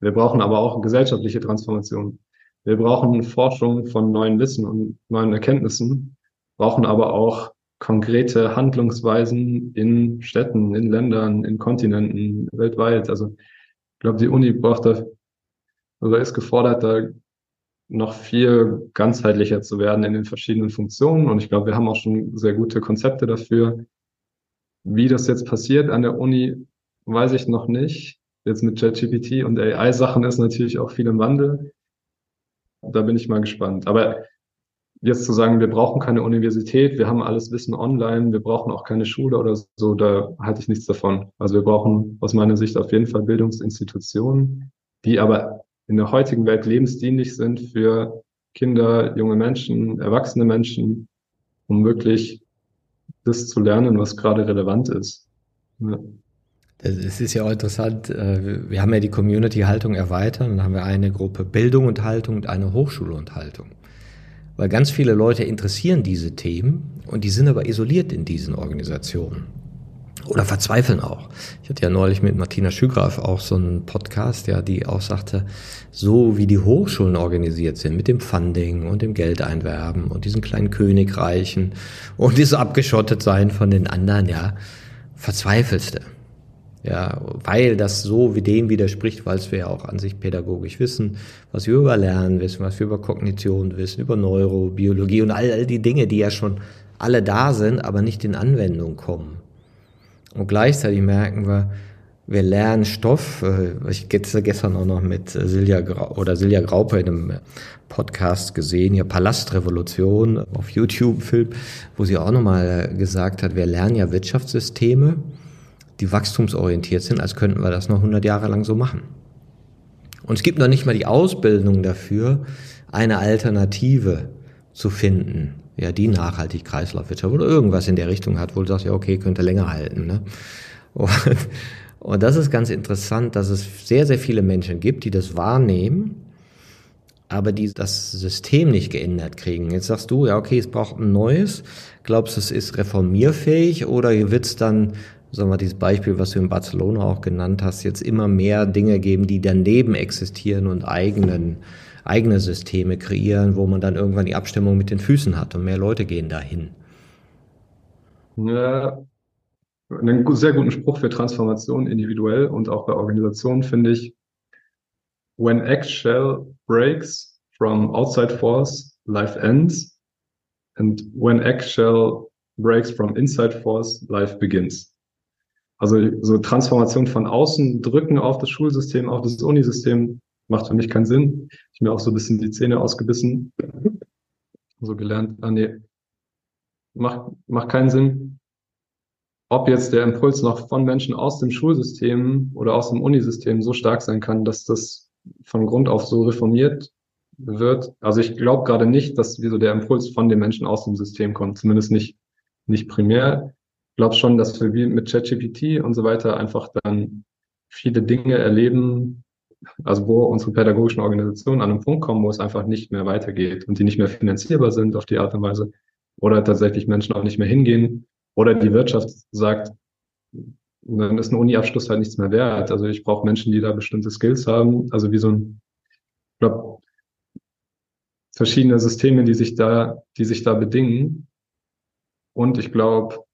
Wir brauchen aber auch gesellschaftliche Transformation. Wir brauchen Forschung von neuen Wissen und neuen Erkenntnissen, brauchen aber auch konkrete Handlungsweisen in Städten, in Ländern, in Kontinenten, weltweit. Also ich glaube, die Uni braucht da, oder ist gefordert, da noch viel ganzheitlicher zu werden in den verschiedenen Funktionen. Und ich glaube, wir haben auch schon sehr gute Konzepte dafür. wie das jetzt passiert an der Uni, weiß ich noch nicht. Jetzt mit ChatGPT und AI-Sachen ist natürlich auch viel im Wandel. Da bin ich mal gespannt. Aber jetzt zu sagen, wir brauchen keine Universität, wir haben alles Wissen online, wir brauchen auch keine Schule oder so, da halte ich nichts davon. Also wir brauchen aus meiner Sicht auf jeden Fall Bildungsinstitutionen, die aber in der heutigen Welt lebensdienlich sind für Kinder, junge Menschen, erwachsene Menschen, um wirklich das zu lernen, was gerade relevant ist. Ja. Es ist ja auch interessant, äh, wir haben ja die Community-Haltung erweitert und haben wir eine Gruppe Bildung und Haltung und eine Hochschule und Haltung. Weil ganz viele Leute interessieren diese Themen und die sind aber isoliert in diesen Organisationen. Oder verzweifeln auch. Ich hatte ja neulich mit Martina Schügraf auch so einen Podcast, ja, die auch sagte, so wie die Hochschulen organisiert sind, mit dem Funding und dem Geldeinwerben und diesen kleinen Königreichen und dieses abgeschottet sein von den anderen, ja, verzweifelste. Ja, weil das so wie dem widerspricht, weil wir ja auch an sich pädagogisch wissen, was wir über Lernen wissen, was wir über Kognition wissen, über Neurobiologie und all, all die Dinge, die ja schon alle da sind, aber nicht in Anwendung kommen. Und gleichzeitig merken wir, wir lernen Stoff. Äh, ich gestern, gestern auch noch mit Silja Grau, oder Silja Graupe in einem Podcast gesehen, ihr Palastrevolution auf YouTube Film, wo sie auch nochmal gesagt hat, wir lernen ja Wirtschaftssysteme, die wachstumsorientiert sind, als könnten wir das noch 100 Jahre lang so machen. Und es gibt noch nicht mal die Ausbildung dafür, eine Alternative zu finden ja, die nachhaltig Kreislaufwirtschaft oder irgendwas in der Richtung hat, wo du sagst, ja, okay, könnte länger halten. Ne? Und, und das ist ganz interessant, dass es sehr, sehr viele Menschen gibt, die das wahrnehmen, aber die das System nicht geändert kriegen. Jetzt sagst du, ja, okay, es braucht ein neues. Glaubst du, es ist reformierfähig oder wird es dann, sagen wir, dieses Beispiel, was du in Barcelona auch genannt hast, jetzt immer mehr Dinge geben, die daneben existieren und eigenen eigene Systeme kreieren, wo man dann irgendwann die Abstimmung mit den Füßen hat und mehr Leute gehen dahin. Ja, einen sehr guten Spruch für Transformation individuell und auch bei Organisationen finde ich, when eggshell breaks from outside force, life ends. And when eggshell breaks from inside force, life begins. Also so Transformation von außen drücken auf das Schulsystem, auf das Unisystem, macht für mich keinen Sinn. Ich mir auch so ein bisschen die Zähne ausgebissen, so gelernt, ah nee, macht, macht keinen Sinn. Ob jetzt der Impuls noch von Menschen aus dem Schulsystem oder aus dem Unisystem so stark sein kann, dass das von Grund auf so reformiert wird. Also ich glaube gerade nicht, dass wie so der Impuls von den Menschen aus dem System kommt, zumindest nicht, nicht primär. Glaube schon, dass wir mit ChatGPT und so weiter einfach dann viele Dinge erleben, also wo unsere pädagogischen Organisationen an einen Punkt kommen, wo es einfach nicht mehr weitergeht und die nicht mehr finanzierbar sind auf die Art und Weise oder tatsächlich Menschen auch nicht mehr hingehen oder die Wirtschaft sagt, dann ist ein Uni-Abschluss halt nichts mehr wert. Also ich brauche Menschen, die da bestimmte Skills haben, also wie so ein, ich glaube, verschiedene Systeme, die sich da, die sich da bedingen. Und ich glaube,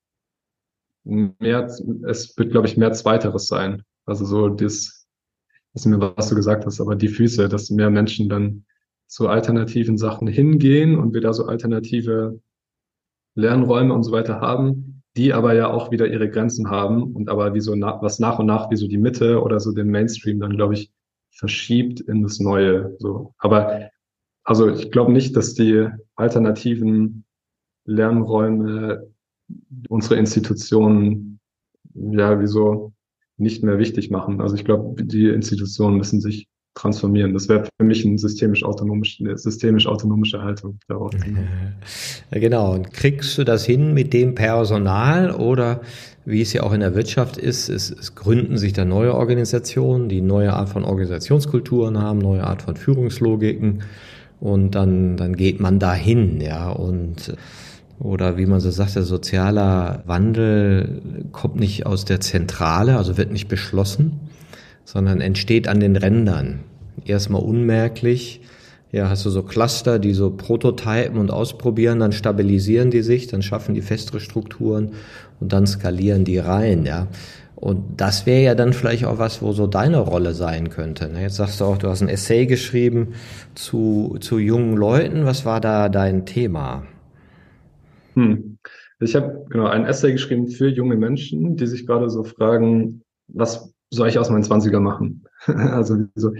mehr, es wird, glaube ich, mehr Zweiteres sein. Also so das, nicht mehr, was du gesagt hast, aber die Füße, dass mehr Menschen dann zu alternativen Sachen hingehen und wir da so alternative Lernräume und so weiter haben, die aber ja auch wieder ihre Grenzen haben und aber wie so na, was nach und nach wie so die Mitte oder so den Mainstream dann, glaube ich, verschiebt in das Neue. So. Aber also ich glaube nicht, dass die alternativen Lernräume unsere Institutionen ja wie so nicht mehr wichtig machen. Also ich glaube, die Institutionen müssen sich transformieren. Das wäre für mich ein systemisch autonomisch, eine systemisch autonomische Haltung darauf. Genau. Und kriegst du das hin mit dem Personal oder wie es ja auch in der Wirtschaft ist, es, es gründen sich da neue Organisationen, die neue Art von Organisationskulturen haben, neue Art von Führungslogiken und dann, dann geht man dahin, ja, und oder wie man so sagt, der sozialer Wandel kommt nicht aus der Zentrale, also wird nicht beschlossen, sondern entsteht an den Rändern. Erstmal unmerklich. Ja, hast du so Cluster, die so prototypen und ausprobieren, dann stabilisieren die sich, dann schaffen die festere Strukturen und dann skalieren die rein, ja. Und das wäre ja dann vielleicht auch was, wo so deine Rolle sein könnte. Ne? Jetzt sagst du auch, du hast ein Essay geschrieben zu, zu jungen Leuten. Was war da dein Thema? Hm. Ich habe genau ein Essay geschrieben für junge Menschen, die sich gerade so fragen, was soll ich aus meinen Zwanziger machen? also so,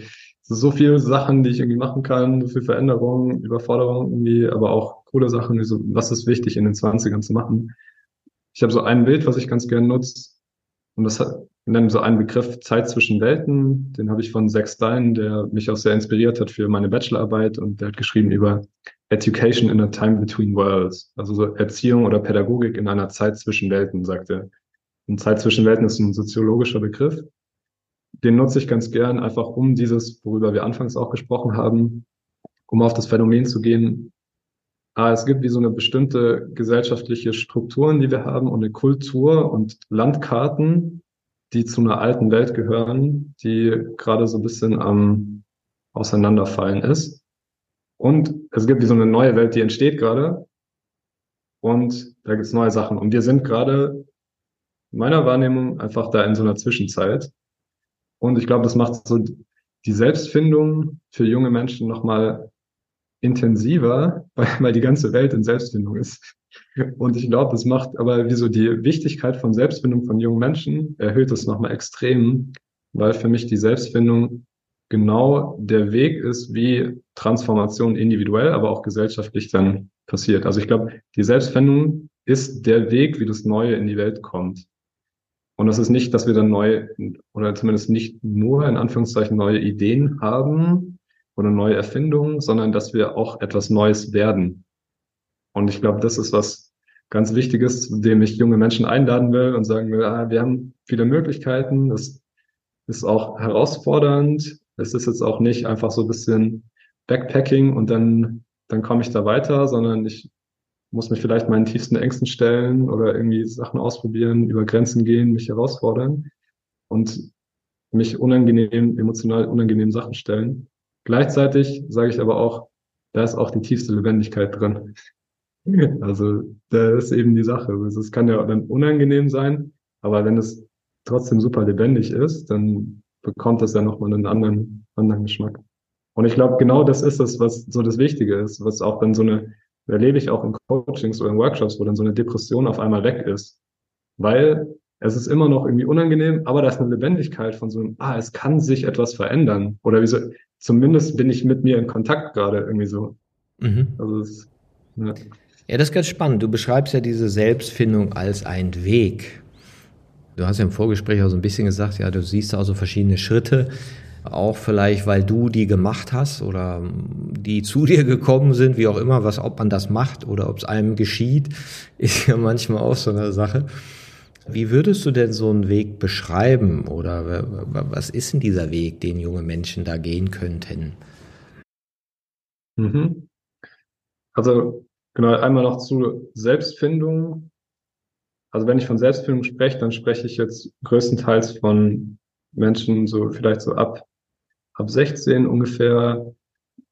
so viele Sachen, die ich irgendwie machen kann, so viel Veränderung, Überforderung irgendwie, aber auch coole Sachen, wie so, was ist wichtig in den Zwanzigern zu machen. Ich habe so ein Bild, was ich ganz gerne nutze, und das hat, nennen so einen Begriff Zeit zwischen Welten. Den habe ich von Zach Stein, der mich auch sehr inspiriert hat für meine Bachelorarbeit. Und der hat geschrieben über Education in a Time Between Worlds. Also so Erziehung oder Pädagogik in einer Zeit zwischen Welten, sagt er. Und Zeit zwischen Welten ist ein soziologischer Begriff. Den nutze ich ganz gern, einfach um dieses, worüber wir anfangs auch gesprochen haben, um auf das Phänomen zu gehen, Ah, es gibt wie so eine bestimmte gesellschaftliche Strukturen, die wir haben und eine Kultur und Landkarten, die zu einer alten Welt gehören, die gerade so ein bisschen am Auseinanderfallen ist. Und es gibt wie so eine neue Welt, die entsteht gerade. Und da gibt es neue Sachen. Und wir sind gerade, in meiner Wahrnehmung, einfach da in so einer Zwischenzeit. Und ich glaube, das macht so die Selbstfindung für junge Menschen nochmal intensiver, weil, weil die ganze Welt in Selbstfindung ist. Und ich glaube, das macht aber wieso die Wichtigkeit von Selbstfindung von jungen Menschen erhöht es nochmal extrem, weil für mich die Selbstfindung genau der Weg ist, wie Transformation individuell, aber auch gesellschaftlich dann passiert. Also ich glaube, die Selbstfindung ist der Weg, wie das Neue in die Welt kommt. Und das ist nicht, dass wir dann neu oder zumindest nicht nur in Anführungszeichen neue Ideen haben, oder neue Erfindungen, sondern dass wir auch etwas Neues werden. Und ich glaube, das ist was ganz Wichtiges, zu dem ich junge Menschen einladen will und sagen will, ah, wir haben viele Möglichkeiten, das ist auch herausfordernd. Es ist jetzt auch nicht einfach so ein bisschen Backpacking und dann, dann komme ich da weiter, sondern ich muss mich vielleicht meinen tiefsten Ängsten stellen oder irgendwie Sachen ausprobieren, über Grenzen gehen, mich herausfordern und mich unangenehm, emotional unangenehm Sachen stellen. Gleichzeitig sage ich aber auch, da ist auch die tiefste Lebendigkeit drin. Also da ist eben die Sache. Also, es kann ja dann unangenehm sein, aber wenn es trotzdem super lebendig ist, dann bekommt das ja nochmal einen anderen, anderen Geschmack. Und ich glaube, genau das ist es, was so das Wichtige ist, was auch dann so eine, erlebe ich auch in Coachings oder in Workshops, wo dann so eine Depression auf einmal weg ist. Weil es ist immer noch irgendwie unangenehm, aber da ist eine Lebendigkeit von so einem, ah, es kann sich etwas verändern. Oder wie so, zumindest bin ich mit mir in Kontakt gerade irgendwie so. Mhm. Also es, ja. ja, das ist ganz spannend. Du beschreibst ja diese Selbstfindung als einen Weg. Du hast ja im Vorgespräch auch so ein bisschen gesagt, ja, du siehst also verschiedene Schritte, auch vielleicht, weil du die gemacht hast oder die zu dir gekommen sind, wie auch immer, was, ob man das macht oder ob es einem geschieht, ist ja manchmal auch so eine Sache. Wie würdest du denn so einen Weg beschreiben oder was ist denn dieser Weg, den junge Menschen da gehen könnten? Mhm. Also genau, einmal noch zu Selbstfindung. Also wenn ich von Selbstfindung spreche, dann spreche ich jetzt größtenteils von Menschen so vielleicht so ab, ab 16 ungefähr,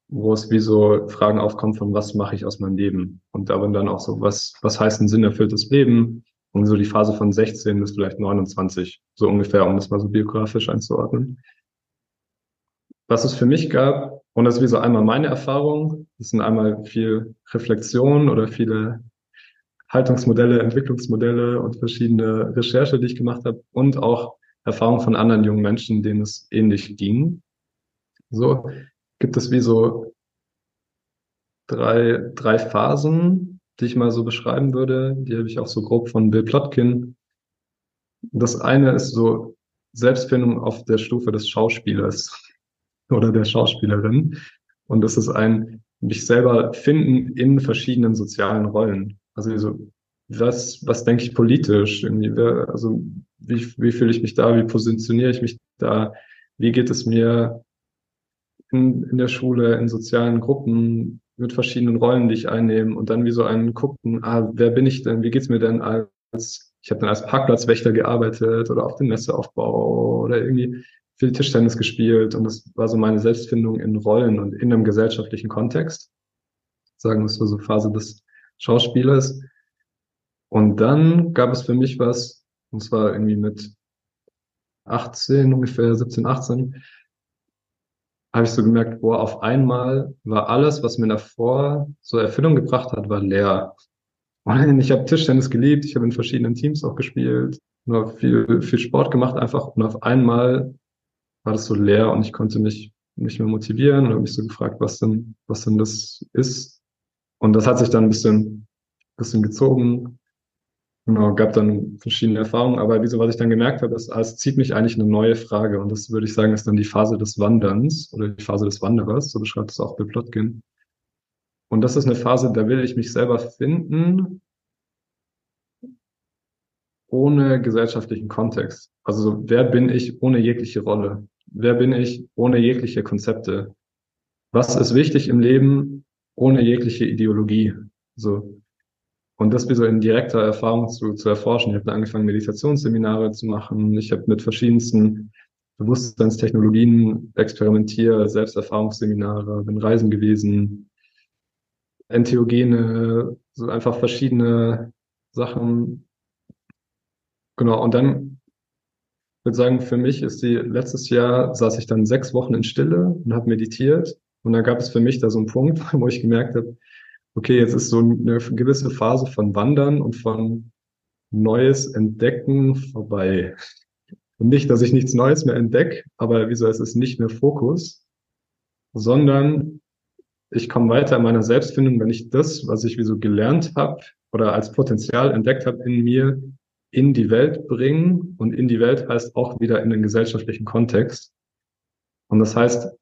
wo es wie so Fragen aufkommen von was mache ich aus meinem Leben? Und darin dann auch so, was, was heißt ein sinnerfülltes Leben? Und so die Phase von 16 bis vielleicht 29, so ungefähr, um das mal so biografisch einzuordnen. Was es für mich gab, und das ist wie so einmal meine Erfahrung, das sind einmal viel Reflexion oder viele Haltungsmodelle, Entwicklungsmodelle und verschiedene Recherche, die ich gemacht habe und auch Erfahrungen von anderen jungen Menschen, denen es ähnlich ging. So gibt es wie so drei, drei Phasen, die ich mal so beschreiben würde. Die habe ich auch so grob von Bill Plotkin. Das eine ist so Selbstfindung auf der Stufe des Schauspielers oder der Schauspielerin. Und das ist ein mich selber finden in verschiedenen sozialen Rollen. Also so, was, was denke ich politisch? Irgendwie, wer, also wie, wie fühle ich mich da? Wie positioniere ich mich da? Wie geht es mir in, in der Schule, in sozialen Gruppen? mit verschiedenen Rollen, die ich einnehme und dann wie so einen gucken, ah, wer bin ich denn, wie geht's mir denn als, ich habe dann als Parkplatzwächter gearbeitet oder auf dem Messeaufbau oder irgendwie viel Tischtennis gespielt und das war so meine Selbstfindung in Rollen und in einem gesellschaftlichen Kontext. Sagen wir so Phase des Schauspielers. Und dann gab es für mich was, und zwar irgendwie mit 18, ungefähr 17, 18, habe ich so gemerkt, boah, auf einmal war alles, was mir davor so Erfüllung gebracht hat, war leer. Und ich habe Tischtennis geliebt, ich habe in verschiedenen Teams auch gespielt, nur viel, viel Sport gemacht einfach und auf einmal war das so leer und ich konnte mich nicht mehr motivieren und habe mich so gefragt, was denn, was denn das ist. Und das hat sich dann ein bisschen, bisschen gezogen. Genau, gab dann verschiedene Erfahrungen, aber wieso, was ich dann gemerkt habe, ist, es zieht mich eigentlich eine neue Frage und das würde ich sagen, ist dann die Phase des Wanderns oder die Phase des Wanderers, so beschreibt es auch Bill Plotkin. Und das ist eine Phase, da will ich mich selber finden, ohne gesellschaftlichen Kontext. Also wer bin ich ohne jegliche Rolle? Wer bin ich ohne jegliche Konzepte? Was ist wichtig im Leben ohne jegliche Ideologie? So. Und das wie so in direkter Erfahrung zu, zu erforschen. Ich habe angefangen, Meditationsseminare zu machen. Ich habe mit verschiedensten Bewusstseinstechnologien experimentiert, Selbsterfahrungsseminare, bin reisen gewesen, Entheogene, so einfach verschiedene Sachen. Genau, und dann würde sagen, für mich ist die, letztes Jahr saß ich dann sechs Wochen in Stille und habe meditiert. Und dann gab es für mich da so einen Punkt, wo ich gemerkt habe, okay, jetzt ist so eine gewisse Phase von Wandern und von Neues entdecken vorbei. Und nicht, dass ich nichts Neues mehr entdecke, aber wieso es ist nicht mehr Fokus, sondern ich komme weiter in meiner Selbstfindung, wenn ich das, was ich wie so gelernt habe oder als Potenzial entdeckt habe in mir, in die Welt bringen. Und in die Welt heißt auch wieder in den gesellschaftlichen Kontext. Und das heißt,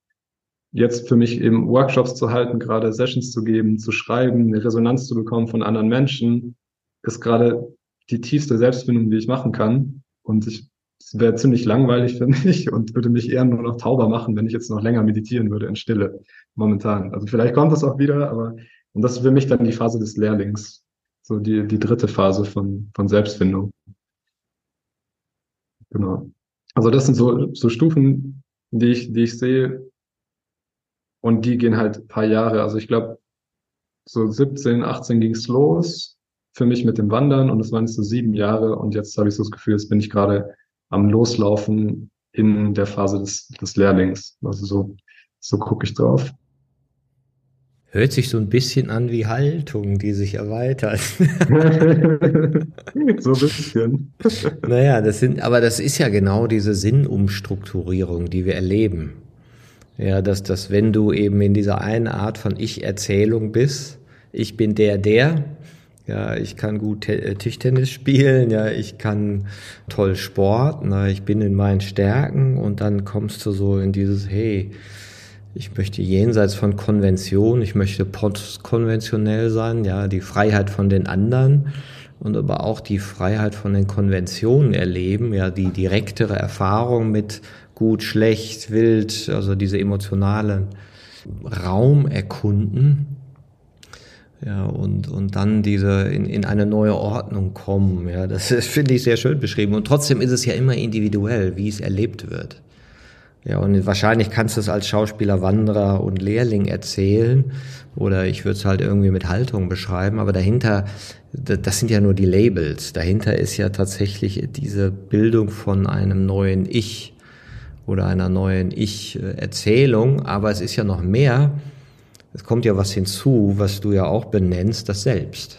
jetzt für mich eben Workshops zu halten, gerade Sessions zu geben, zu schreiben, eine Resonanz zu bekommen von anderen Menschen, ist gerade die tiefste Selbstfindung, die ich machen kann. Und ich wäre ziemlich langweilig für mich und würde mich eher nur noch tauber machen, wenn ich jetzt noch länger meditieren würde in Stille momentan. Also vielleicht kommt das auch wieder, aber und das ist für mich dann die Phase des Lehrlings, so die, die dritte Phase von, von Selbstfindung. Genau. Also das sind so, so Stufen, die ich, die ich sehe. Und die gehen halt paar Jahre. Also ich glaube, so 17, 18 ging es los für mich mit dem Wandern und es waren jetzt so sieben Jahre und jetzt habe ich so das Gefühl, jetzt bin ich gerade am Loslaufen in der Phase des, des Lehrlings. Also so, so gucke ich drauf. Hört sich so ein bisschen an wie Haltung, die sich erweitert. so ein bisschen. naja, das sind, aber das ist ja genau diese Sinnumstrukturierung, die wir erleben. Ja, dass, dass wenn du eben in dieser einen Art von Ich-Erzählung bist, ich bin der, der, ja, ich kann gut äh, Tischtennis spielen, ja, ich kann toll Sport, na, ich bin in meinen Stärken und dann kommst du so in dieses, hey, ich möchte jenseits von Konvention, ich möchte postkonventionell sein, ja, die Freiheit von den anderen und aber auch die Freiheit von den Konventionen erleben, ja, die direktere Erfahrung mit gut, schlecht, wild, also diese emotionalen Raum erkunden ja, und, und dann diese in, in eine neue Ordnung kommen. Ja, das finde ich sehr schön beschrieben. Und trotzdem ist es ja immer individuell, wie es erlebt wird. Ja, und wahrscheinlich kannst du es als Schauspieler, Wanderer und Lehrling erzählen oder ich würde es halt irgendwie mit Haltung beschreiben, aber dahinter, das sind ja nur die Labels. Dahinter ist ja tatsächlich diese Bildung von einem neuen Ich oder einer neuen Ich-Erzählung, aber es ist ja noch mehr es kommt ja was hinzu, was du ja auch benennst, das Selbst.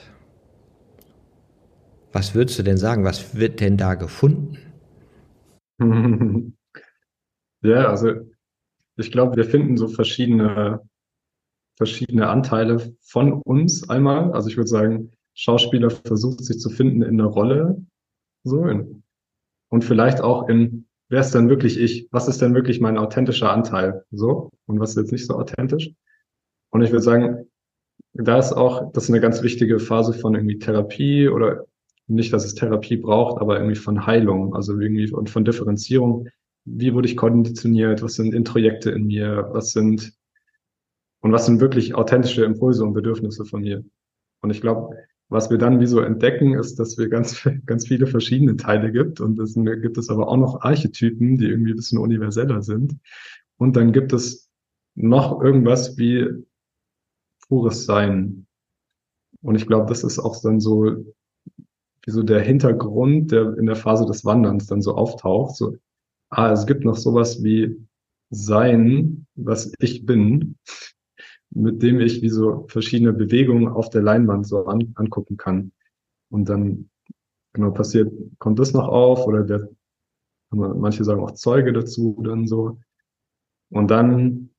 Was würdest du denn sagen? Was wird denn da gefunden? Ja, also ich glaube, wir finden so verschiedene, verschiedene Anteile von uns einmal. Also ich würde sagen, Schauspieler versucht sich zu finden in einer Rolle, so in, und vielleicht auch in, wer ist denn wirklich ich? Was ist denn wirklich mein authentischer Anteil? So und was ist jetzt nicht so authentisch? Und ich würde sagen, da ist auch, das ist eine ganz wichtige Phase von irgendwie Therapie oder nicht, dass es Therapie braucht, aber irgendwie von Heilung, also irgendwie und von Differenzierung. Wie wurde ich konditioniert? Was sind Introjekte in mir? Was sind, und was sind wirklich authentische Impulse und Bedürfnisse von mir? Und ich glaube, was wir dann wie so entdecken, ist, dass wir ganz, ganz viele verschiedene Teile gibt. Und es gibt es aber auch noch Archetypen, die irgendwie ein bisschen universeller sind. Und dann gibt es noch irgendwas wie pures Sein. Und ich glaube, das ist auch dann so, wie so der Hintergrund, der in der Phase des Wanderns dann so auftaucht. So, ah, es gibt noch sowas wie Sein, was ich bin, mit dem ich wie so verschiedene Bewegungen auf der Leinwand so an, angucken kann. Und dann, genau, passiert, kommt das noch auf oder der, manche sagen auch Zeuge dazu, dann so. Und dann,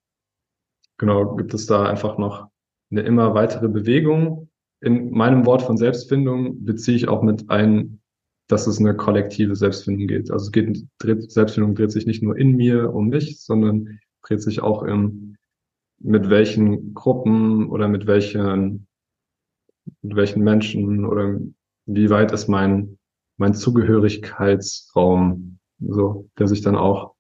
genau, gibt es da einfach noch eine immer weitere Bewegung. In meinem Wort von Selbstfindung beziehe ich auch mit ein, dass es eine kollektive Selbstfindung geht. Also es geht, Selbstfindung dreht sich nicht nur in mir um mich, sondern dreht sich auch im, mit welchen Gruppen oder mit welchen, mit welchen Menschen oder wie weit ist mein, mein Zugehörigkeitsraum, so, der sich dann auch,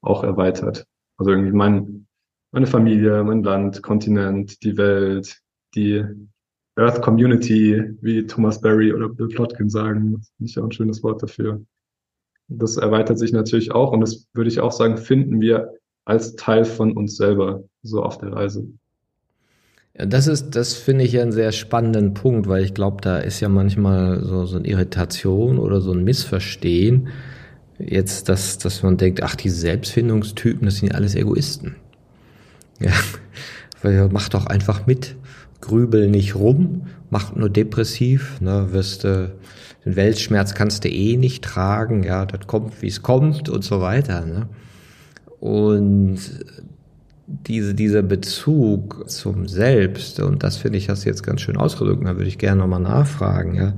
auch erweitert. Also irgendwie mein, meine Familie, mein Land, Kontinent, die Welt, die Earth Community, wie Thomas Berry oder Bill Plotkin sagen. Das ist ja ein schönes Wort dafür. Das erweitert sich natürlich auch und das würde ich auch sagen, finden wir als Teil von uns selber so auf der Reise. Ja, das ist, das finde ich ja einen sehr spannenden Punkt, weil ich glaube, da ist ja manchmal so, so eine Irritation oder so ein Missverstehen. Jetzt, dass, dass man denkt, ach, diese Selbstfindungstypen, das sind alles Egoisten. Ja, weil mach doch einfach mit grübel nicht rum, mach nur depressiv, ne, wirst äh, den Weltschmerz kannst du eh nicht tragen, ja, das kommt, wie es kommt und so weiter. Ne? Und diese, dieser Bezug zum Selbst, und das finde ich, hast du jetzt ganz schön ausgedrückt, da würde ich gerne nochmal nachfragen, ja.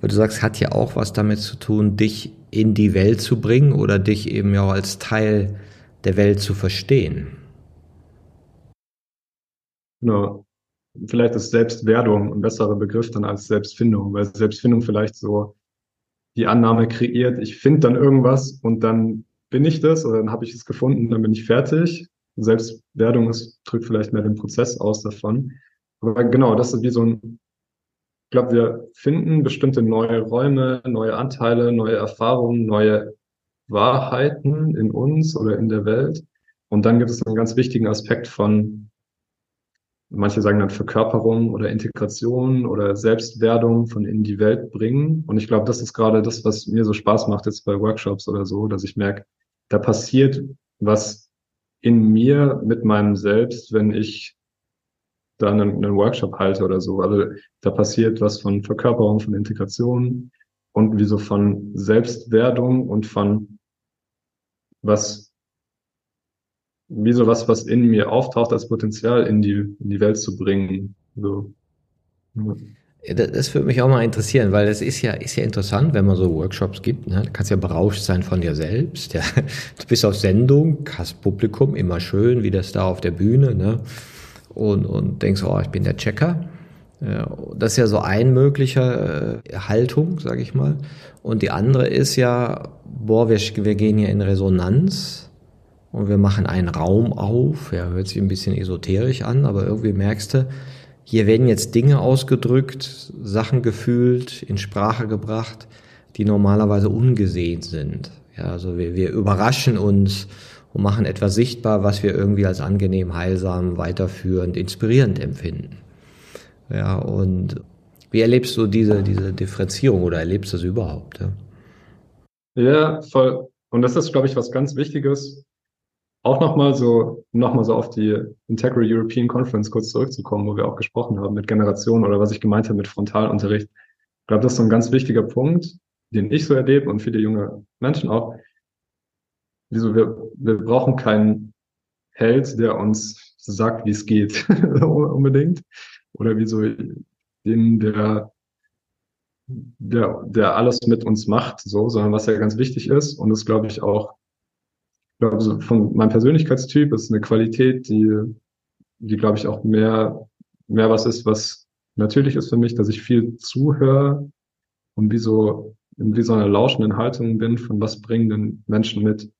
Weil du sagst, hat ja auch was damit zu tun, dich in die Welt zu bringen oder dich eben ja auch als Teil der Welt zu verstehen. Genau vielleicht ist Selbstwerdung ein besserer Begriff dann als Selbstfindung, weil Selbstfindung vielleicht so die Annahme kreiert, ich finde dann irgendwas und dann bin ich das oder dann habe ich es gefunden, dann bin ich fertig. Selbstwerdung ist, drückt vielleicht mehr den Prozess aus davon. Aber genau, das ist wie so ein, ich glaube, wir finden bestimmte neue Räume, neue Anteile, neue Erfahrungen, neue Wahrheiten in uns oder in der Welt. Und dann gibt es einen ganz wichtigen Aspekt von manche sagen dann Verkörperung oder Integration oder Selbstwerdung von in die Welt bringen. Und ich glaube, das ist gerade das, was mir so Spaß macht jetzt bei Workshops oder so, dass ich merke, da passiert was in mir mit meinem Selbst, wenn ich da einen, einen Workshop halte oder so. Also da passiert was von Verkörperung, von Integration und wie so von Selbstwerdung und von was wie so was, was in mir auftaucht, als Potenzial in die, in die Welt zu bringen. So. Ja. Das würde mich auch mal interessieren, weil das ist ja, ist ja interessant, wenn man so Workshops gibt. Ne? Du kannst ja berauscht sein von dir selbst. Ja. Du bist auf Sendung, hast Publikum, immer schön, wie das da auf der Bühne. Ne? Und, und denkst, oh, ich bin der Checker. Das ist ja so ein möglicher äh, Haltung, sage ich mal. Und die andere ist ja, boah, wir, wir gehen hier in Resonanz und wir machen einen Raum auf. Ja, hört sich ein bisschen esoterisch an, aber irgendwie merkst du, hier werden jetzt Dinge ausgedrückt, Sachen gefühlt, in Sprache gebracht, die normalerweise ungesehen sind. Ja, also wir, wir überraschen uns und machen etwas sichtbar, was wir irgendwie als angenehm, heilsam, weiterführend, inspirierend empfinden. Ja, und wie erlebst du diese, diese Differenzierung oder erlebst du das überhaupt? Ja, ja voll. Und das ist, glaube ich, was ganz Wichtiges, auch nochmal so, nochmal so auf die Integral European Conference kurz zurückzukommen, wo wir auch gesprochen haben mit Generationen oder was ich gemeint habe mit Frontalunterricht. Ich glaube, das ist so ein ganz wichtiger Punkt, den ich so erlebe und viele junge Menschen auch. Wieso wir, wir brauchen keinen Held, der uns sagt, wie es geht, unbedingt. Oder wieso den, der, der, der alles mit uns macht, so, sondern was ja ganz wichtig ist und das glaube ich auch glaube, so von meinem Persönlichkeitstyp ist eine Qualität, die, die glaube ich auch mehr, mehr was ist, was natürlich ist für mich, dass ich viel zuhöre und wie so, in wie so einer lauschenden Haltung bin, von was bringen denn Menschen mit.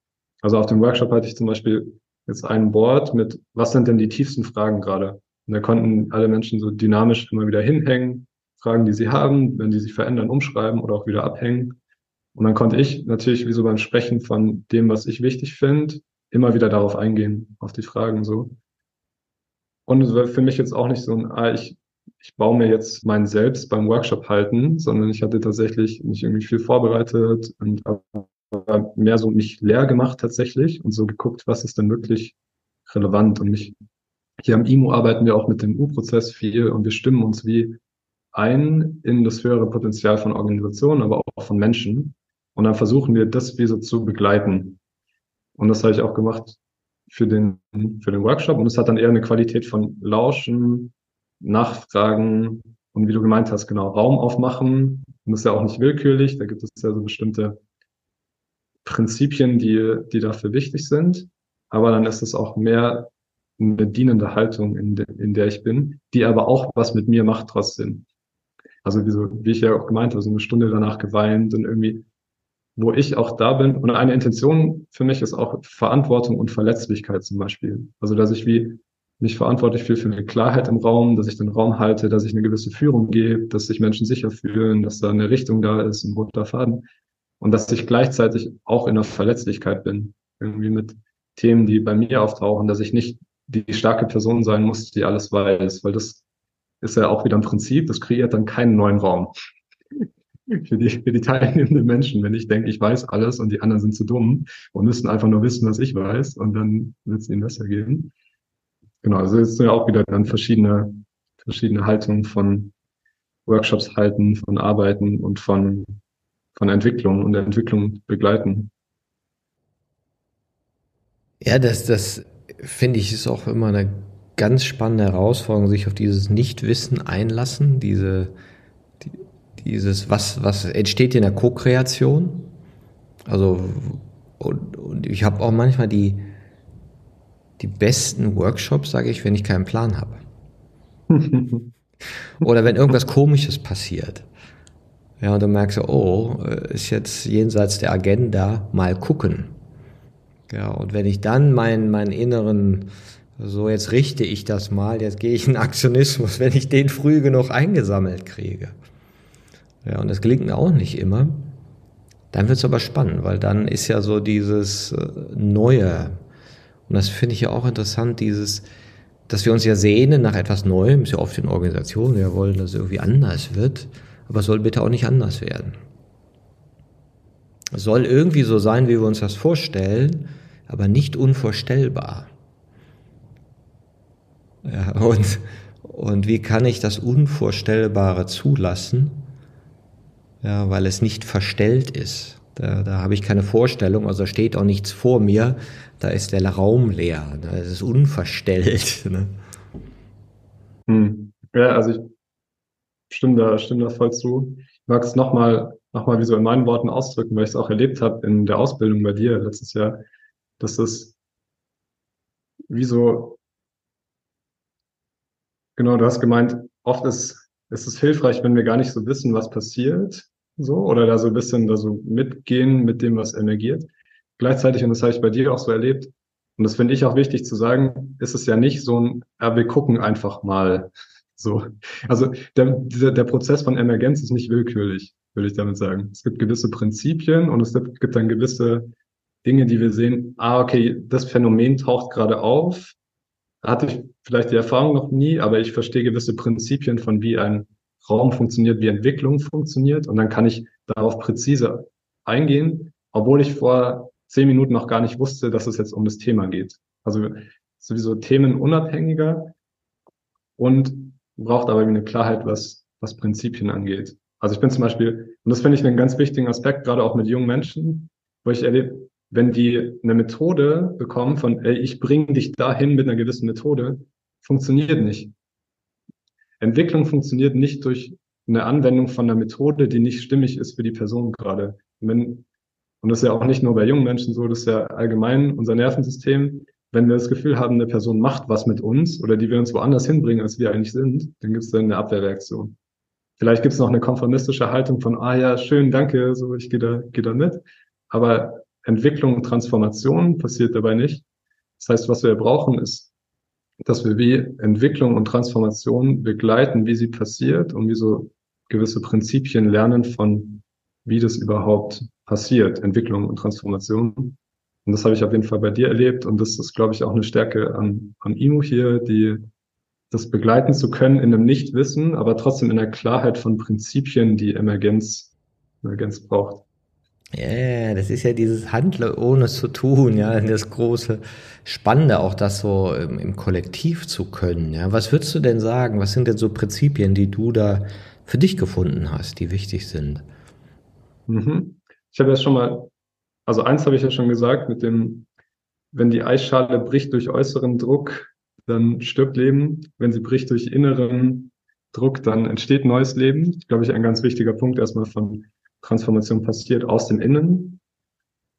Also auf dem Workshop hatte ich zum Beispiel jetzt ein Board mit, was sind denn die tiefsten Fragen gerade? Und da konnten alle Menschen so dynamisch immer wieder hinhängen, Fragen, die sie haben, wenn die sich verändern, umschreiben oder auch wieder abhängen. Und dann konnte ich natürlich, wie so beim Sprechen von dem, was ich wichtig finde, immer wieder darauf eingehen, auf die Fragen so. Und es war für mich jetzt auch nicht so ein, ah, ich, ich baue mir jetzt mein Selbst beim Workshop halten, sondern ich hatte tatsächlich mich irgendwie viel vorbereitet und mehr so mich leer gemacht tatsächlich und so geguckt, was ist denn wirklich relevant und mich, hier am IMO arbeiten wir auch mit dem U-Prozess viel und wir stimmen uns wie ein in das höhere Potenzial von Organisationen, aber auch von Menschen. Und dann versuchen wir, das so zu begleiten. Und das habe ich auch gemacht für den, für den Workshop. Und es hat dann eher eine Qualität von Lauschen, Nachfragen und wie du gemeint hast, genau, Raum aufmachen. Und das ist ja auch nicht willkürlich. Da gibt es ja so bestimmte Prinzipien, die, die dafür wichtig sind. Aber dann ist es auch mehr eine dienende Haltung, in, de, in der ich bin, die aber auch was mit mir macht trotzdem. Also wie, so, wie ich ja auch gemeint habe, so eine Stunde danach geweint und irgendwie, wo ich auch da bin. Und eine Intention für mich ist auch Verantwortung und Verletzlichkeit zum Beispiel. Also dass ich wie mich verantwortlich fühle für eine Klarheit im Raum, dass ich den Raum halte, dass ich eine gewisse Führung gebe, dass sich Menschen sicher fühlen, dass da eine Richtung da ist, ein roter Faden. Und dass ich gleichzeitig auch in der Verletzlichkeit bin. Irgendwie mit Themen, die bei mir auftauchen, dass ich nicht die starke Person sein muss, die alles weiß, weil das ist ja auch wieder ein Prinzip, das kreiert dann keinen neuen Raum für die, für die teilnehmenden Menschen. Wenn ich denke, ich weiß alles und die anderen sind zu dumm und müssen einfach nur wissen, was ich weiß und dann wird es ihnen besser gehen. Genau, also es sind ja auch wieder dann verschiedene, verschiedene Haltungen von Workshops halten, von Arbeiten und von, von Entwicklung und Entwicklung begleiten. Ja, das, das finde ich, ist auch immer eine ganz spannende Herausforderung, sich auf dieses Nichtwissen einlassen, diese, die, dieses, was, was entsteht in der Co-Kreation. Also, und, und ich habe auch manchmal die, die besten Workshops, sage ich, wenn ich keinen Plan habe. Oder wenn irgendwas Komisches passiert. Ja, und du merkst, oh, ist jetzt jenseits der Agenda, mal gucken. Ja, und wenn ich dann meinen, meinen inneren, so jetzt richte ich das mal, jetzt gehe ich in Aktionismus, wenn ich den früh genug eingesammelt kriege. Ja, und das gelingt mir auch nicht immer. Dann wird es aber spannend, weil dann ist ja so dieses äh, Neue. Und das finde ich ja auch interessant, dieses, dass wir uns ja sehnen nach etwas Neuem, ist ja oft in Organisationen, wir wollen, dass es irgendwie anders wird, aber es soll bitte auch nicht anders werden. Es soll irgendwie so sein, wie wir uns das vorstellen, aber nicht unvorstellbar. Ja, und, und wie kann ich das Unvorstellbare zulassen? Ja, weil es nicht verstellt ist. Da, da habe ich keine Vorstellung, also steht auch nichts vor mir, da ist der Raum leer. Da ist es unverstellt. Ne? Hm. Ja, also ich stimme da, stimme da voll zu. Ich mag es nochmal nochmal wie so in meinen Worten ausdrücken, weil ich es auch erlebt habe in der Ausbildung bei dir letztes Jahr, dass es wie so, genau, du hast gemeint, oft ist, ist es hilfreich, wenn wir gar nicht so wissen, was passiert, so, oder da so ein bisschen da so mitgehen mit dem, was emergiert. Gleichzeitig, und das habe ich bei dir auch so erlebt, und das finde ich auch wichtig zu sagen, ist es ja nicht so ein, ja, wir gucken einfach mal, so. Also der, dieser, der Prozess von Emergenz ist nicht willkürlich würde ich damit sagen. Es gibt gewisse Prinzipien und es gibt dann gewisse Dinge, die wir sehen, ah, okay, das Phänomen taucht gerade auf. Hatte ich vielleicht die Erfahrung noch nie, aber ich verstehe gewisse Prinzipien von wie ein Raum funktioniert, wie Entwicklung funktioniert und dann kann ich darauf präzise eingehen, obwohl ich vor zehn Minuten noch gar nicht wusste, dass es jetzt um das Thema geht. Also sowieso themenunabhängiger und braucht aber eine Klarheit, was, was Prinzipien angeht. Also ich bin zum Beispiel, und das finde ich einen ganz wichtigen Aspekt, gerade auch mit jungen Menschen, wo ich erlebe, wenn die eine Methode bekommen von, ey, ich bringe dich dahin mit einer gewissen Methode, funktioniert nicht. Entwicklung funktioniert nicht durch eine Anwendung von einer Methode, die nicht stimmig ist für die Person gerade. Und, wenn, und das ist ja auch nicht nur bei jungen Menschen so, das ist ja allgemein unser Nervensystem. Wenn wir das Gefühl haben, eine Person macht was mit uns oder die wir uns woanders hinbringen, als wir eigentlich sind, dann gibt es dann eine Abwehrreaktion. Vielleicht gibt es noch eine konformistische Haltung von, ah ja, schön, danke, so ich gehe da, geh da mit. Aber Entwicklung und Transformation passiert dabei nicht. Das heißt, was wir brauchen, ist, dass wir wie Entwicklung und Transformation begleiten, wie sie passiert und wie so gewisse Prinzipien lernen von, wie das überhaupt passiert, Entwicklung und Transformation. Und das habe ich auf jeden Fall bei dir erlebt und das ist, glaube ich, auch eine Stärke an, an IMU hier, die das begleiten zu können in einem Nichtwissen, aber trotzdem in der Klarheit von Prinzipien, die Emergenz, Emergenz braucht. Ja, yeah, das ist ja dieses Handeln ohne zu tun, ja, das große Spannende, auch das so im, im, Kollektiv zu können. Ja, was würdest du denn sagen? Was sind denn so Prinzipien, die du da für dich gefunden hast, die wichtig sind? Mhm. Ich habe ja schon mal, also eins habe ich ja schon gesagt, mit dem, wenn die Eisschale bricht durch äußeren Druck, dann stirbt Leben. Wenn sie bricht durch inneren Druck, dann entsteht neues Leben. Glaube ich, ein ganz wichtiger Punkt erstmal von Transformation passiert aus dem Innen.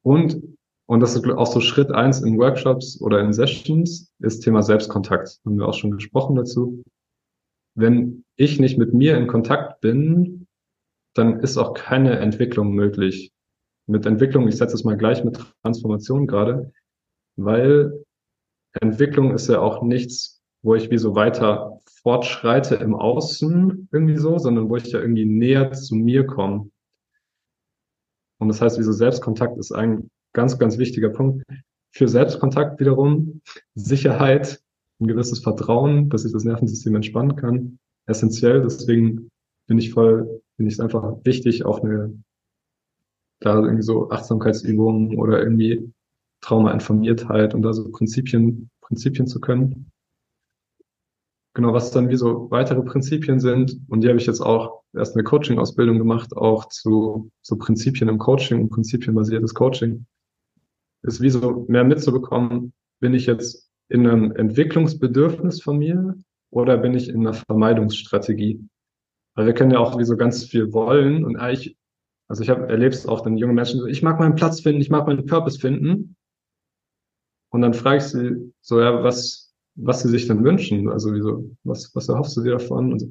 Und, und das ist auch so Schritt eins in Workshops oder in Sessions, ist Thema Selbstkontakt. Haben wir auch schon gesprochen dazu. Wenn ich nicht mit mir in Kontakt bin, dann ist auch keine Entwicklung möglich. Mit Entwicklung, ich setze es mal gleich mit Transformation gerade, weil Entwicklung ist ja auch nichts, wo ich wie so weiter fortschreite im Außen irgendwie so, sondern wo ich ja irgendwie näher zu mir komme. Und das heißt, wie so Selbstkontakt ist ein ganz, ganz wichtiger Punkt. Für Selbstkontakt wiederum Sicherheit, ein gewisses Vertrauen, dass ich das Nervensystem entspannen kann, essentiell. Deswegen bin ich voll, finde ich es einfach wichtig, auch eine, da irgendwie so Achtsamkeitsübungen oder irgendwie Traumainformiertheit und da so Prinzipien, Prinzipien zu können. Genau, was dann wie so weitere Prinzipien sind, und die habe ich jetzt auch erst eine Coaching-Ausbildung gemacht, auch zu so Prinzipien im Coaching und prinzipienbasiertes Coaching, ist wie so mehr mitzubekommen, bin ich jetzt in einem Entwicklungsbedürfnis von mir oder bin ich in einer Vermeidungsstrategie? Weil wir können ja auch wie so ganz viel wollen und eigentlich, also ich habe erlebt es auch dann junge Menschen, ich mag meinen Platz finden, ich mag meinen Purpose finden. Und dann frage ich sie so, ja, was, was sie sich denn wünschen. Also wieso, was, was erhoffst du dir davon? Und so,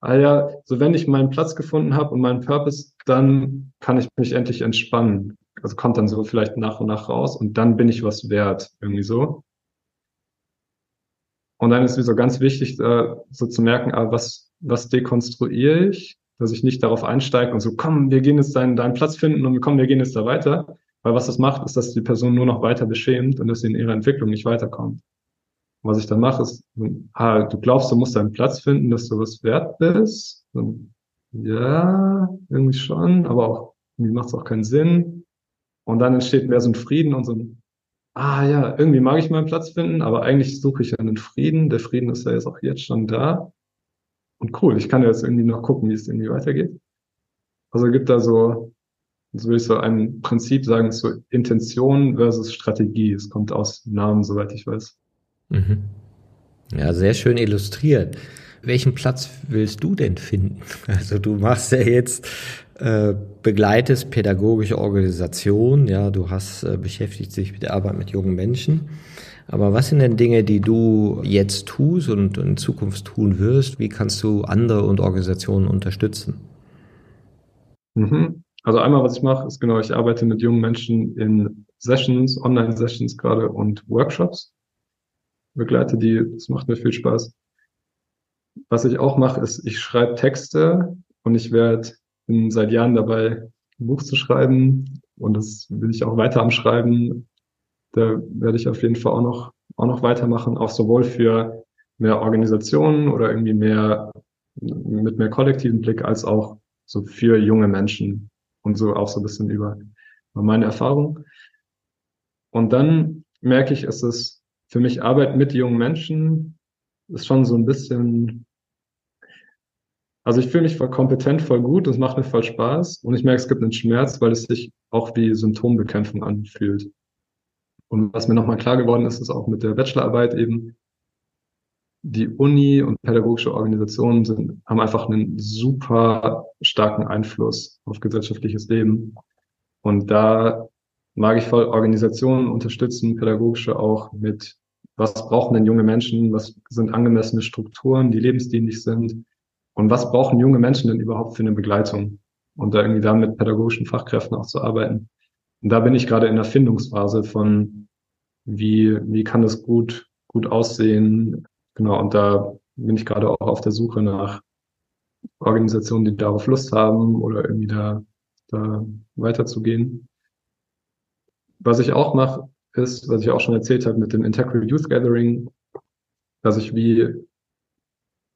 ah ja, so wenn ich meinen Platz gefunden habe und meinen Purpose, dann kann ich mich endlich entspannen. Also kommt dann so vielleicht nach und nach raus und dann bin ich was wert, irgendwie so. Und dann ist es so ganz wichtig, so zu merken, ah, was, was dekonstruiere ich, dass ich nicht darauf einsteige und so, komm, wir gehen jetzt deinen, deinen Platz finden und komm, wir gehen jetzt da weiter. Weil was das macht, ist, dass die Person nur noch weiter beschämt und dass sie in ihrer Entwicklung nicht weiterkommt. Und was ich dann mache, ist, ah, du glaubst, du musst deinen Platz finden, dass du was wert bist. Und ja, irgendwie schon, aber auch, irgendwie macht es auch keinen Sinn. Und dann entsteht mehr so ein Frieden und so ein, ah ja, irgendwie mag ich meinen Platz finden, aber eigentlich suche ich einen Frieden. Der Frieden ist ja jetzt auch jetzt schon da. Und cool, ich kann jetzt irgendwie noch gucken, wie es irgendwie weitergeht. Also gibt da so, so würde ich so ein Prinzip sagen, so Intention versus Strategie. Es kommt aus Namen, soweit ich weiß. Mhm. Ja, sehr schön illustriert. Welchen Platz willst du denn finden? Also du machst ja jetzt äh, begleitest pädagogische Organisation, ja, du hast äh, beschäftigt dich mit der Arbeit mit jungen Menschen. Aber was sind denn Dinge, die du jetzt tust und in Zukunft tun wirst? Wie kannst du andere und Organisationen unterstützen? Mhm. Also einmal, was ich mache, ist genau, ich arbeite mit jungen Menschen in Sessions, Online-Sessions gerade und Workshops. Begleite die, das macht mir viel Spaß. Was ich auch mache, ist, ich schreibe Texte und ich werde bin seit Jahren dabei, ein Buch zu schreiben und das will ich auch weiter am Schreiben. Da werde ich auf jeden Fall auch noch, auch noch weitermachen, auch sowohl für mehr Organisationen oder irgendwie mehr, mit mehr kollektiven Blick als auch so für junge Menschen und so auch so ein bisschen über, meine Erfahrung. Und dann merke ich, es ist für mich Arbeit mit jungen Menschen ist schon so ein bisschen, also ich fühle mich voll kompetent, voll gut, es macht mir voll Spaß und ich merke, es gibt einen Schmerz, weil es sich auch wie Symptombekämpfung anfühlt. Und was mir nochmal klar geworden ist, ist auch mit der Bachelorarbeit eben, die Uni und pädagogische Organisationen sind, haben einfach einen super starken Einfluss auf gesellschaftliches Leben. Und da mag ich voll Organisationen unterstützen, pädagogische auch mit, was brauchen denn junge Menschen, was sind angemessene Strukturen, die lebensdienlich sind und was brauchen junge Menschen denn überhaupt für eine Begleitung und da irgendwie da mit pädagogischen Fachkräften auch zu arbeiten. Und da bin ich gerade in der Findungsphase von, wie, wie kann das gut, gut aussehen, Genau, und da bin ich gerade auch auf der Suche nach Organisationen, die darauf Lust haben oder irgendwie da, da weiterzugehen. Was ich auch mache, ist, was ich auch schon erzählt habe mit dem Integral Youth Gathering, dass ich wie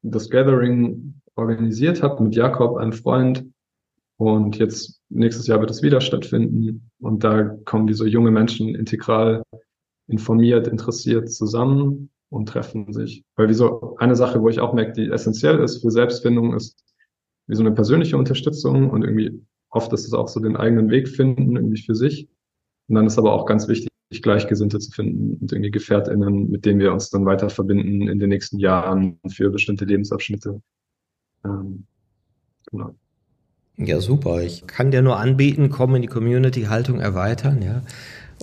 das Gathering organisiert habe mit Jakob, einem Freund. Und jetzt nächstes Jahr wird es wieder stattfinden. Und da kommen diese junge Menschen integral informiert, interessiert zusammen und treffen sich. Weil wie so eine Sache, wo ich auch merke, die essentiell ist für Selbstfindung, ist wie so eine persönliche Unterstützung und irgendwie oft ist es auch so den eigenen Weg finden, irgendwie für sich. Und dann ist aber auch ganz wichtig, Gleichgesinnte zu finden und irgendwie GefährtInnen, mit denen wir uns dann weiter verbinden in den nächsten Jahren für bestimmte Lebensabschnitte. Ähm, genau. Ja, super. Ich kann dir nur anbieten, komm in die Community-Haltung erweitern, ja.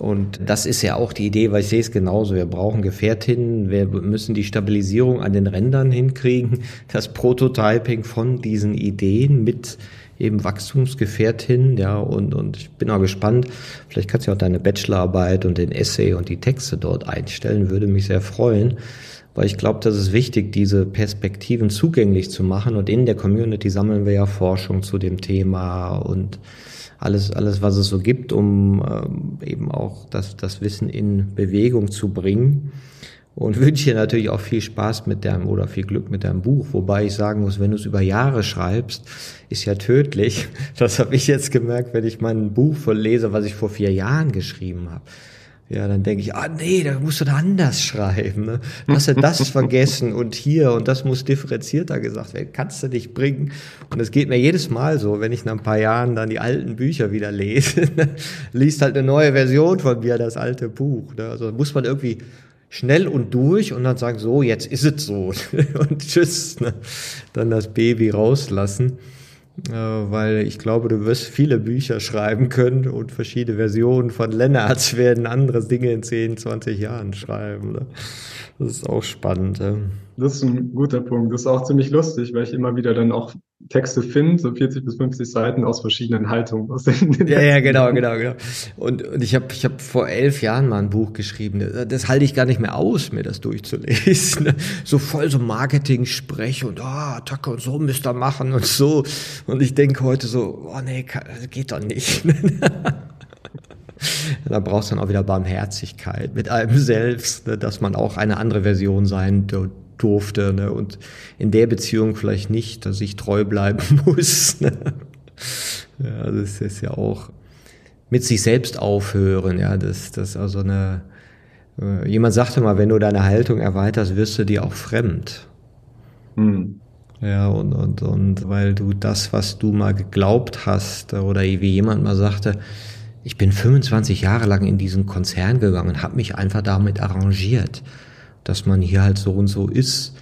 Und das ist ja auch die Idee, weil ich sehe es genauso. Wir brauchen Gefährtinnen, wir müssen die Stabilisierung an den Rändern hinkriegen, das Prototyping von diesen Ideen mit eben Wachstumsgefährtin, ja, und, und ich bin auch gespannt. Vielleicht kannst du auch deine Bachelorarbeit und den Essay und die Texte dort einstellen, würde mich sehr freuen, weil ich glaube, das ist wichtig, diese Perspektiven zugänglich zu machen. Und in der Community sammeln wir ja Forschung zu dem Thema und alles, alles, was es so gibt, um ähm, eben auch das, das Wissen in Bewegung zu bringen und wünsche dir natürlich auch viel Spaß mit deinem oder viel Glück mit deinem Buch. Wobei ich sagen muss, wenn du es über Jahre schreibst, ist ja tödlich. Das habe ich jetzt gemerkt, wenn ich mein Buch verlese, was ich vor vier Jahren geschrieben habe. Ja, dann denke ich, ah nee, da musst du da anders schreiben. Ne? Hast du das vergessen und hier und das muss differenzierter gesagt werden. Kannst du nicht bringen. Und es geht mir jedes Mal so, wenn ich nach ein paar Jahren dann die alten Bücher wieder lese, liest halt eine neue Version von mir, das alte Buch. Ne? Also muss man irgendwie schnell und durch und dann sagen, so, jetzt ist es so. und tschüss. Ne? Dann das Baby rauslassen. Äh, weil ich glaube, du wirst viele Bücher schreiben können und verschiedene Versionen von Lennarts werden andere Dinge in 10, 20 Jahren schreiben. Ne? Das ist auch spannend. Das ist ein guter Punkt. Das ist auch ziemlich lustig, weil ich immer wieder dann auch Texte finde, so 40 bis 50 Seiten aus verschiedenen Haltungen. Aus den, den ja, ja, genau, genau, genau. Und, und ich habe ich hab vor elf Jahren mal ein Buch geschrieben. Das, das halte ich gar nicht mehr aus, mir das durchzulesen. So voll so Marketing-Sprech und ah, oh, Attacke und so müsst ihr machen und so. Und ich denke heute so, oh nee, geht doch nicht. da brauchst du dann auch wieder Barmherzigkeit mit einem selbst, ne, dass man auch eine andere Version sein durfte ne, und in der Beziehung vielleicht nicht, dass ich treu bleiben muss. Ne. Ja, das ist ja auch mit sich selbst aufhören, ja, das, das also eine, äh, jemand sagte mal, wenn du deine Haltung erweiterst, wirst du dir auch fremd. Hm. Ja, und, und, und weil du das, was du mal geglaubt hast, oder wie jemand mal sagte, ich bin 25 Jahre lang in diesen Konzern gegangen und habe mich einfach damit arrangiert, dass man hier halt so und so ist.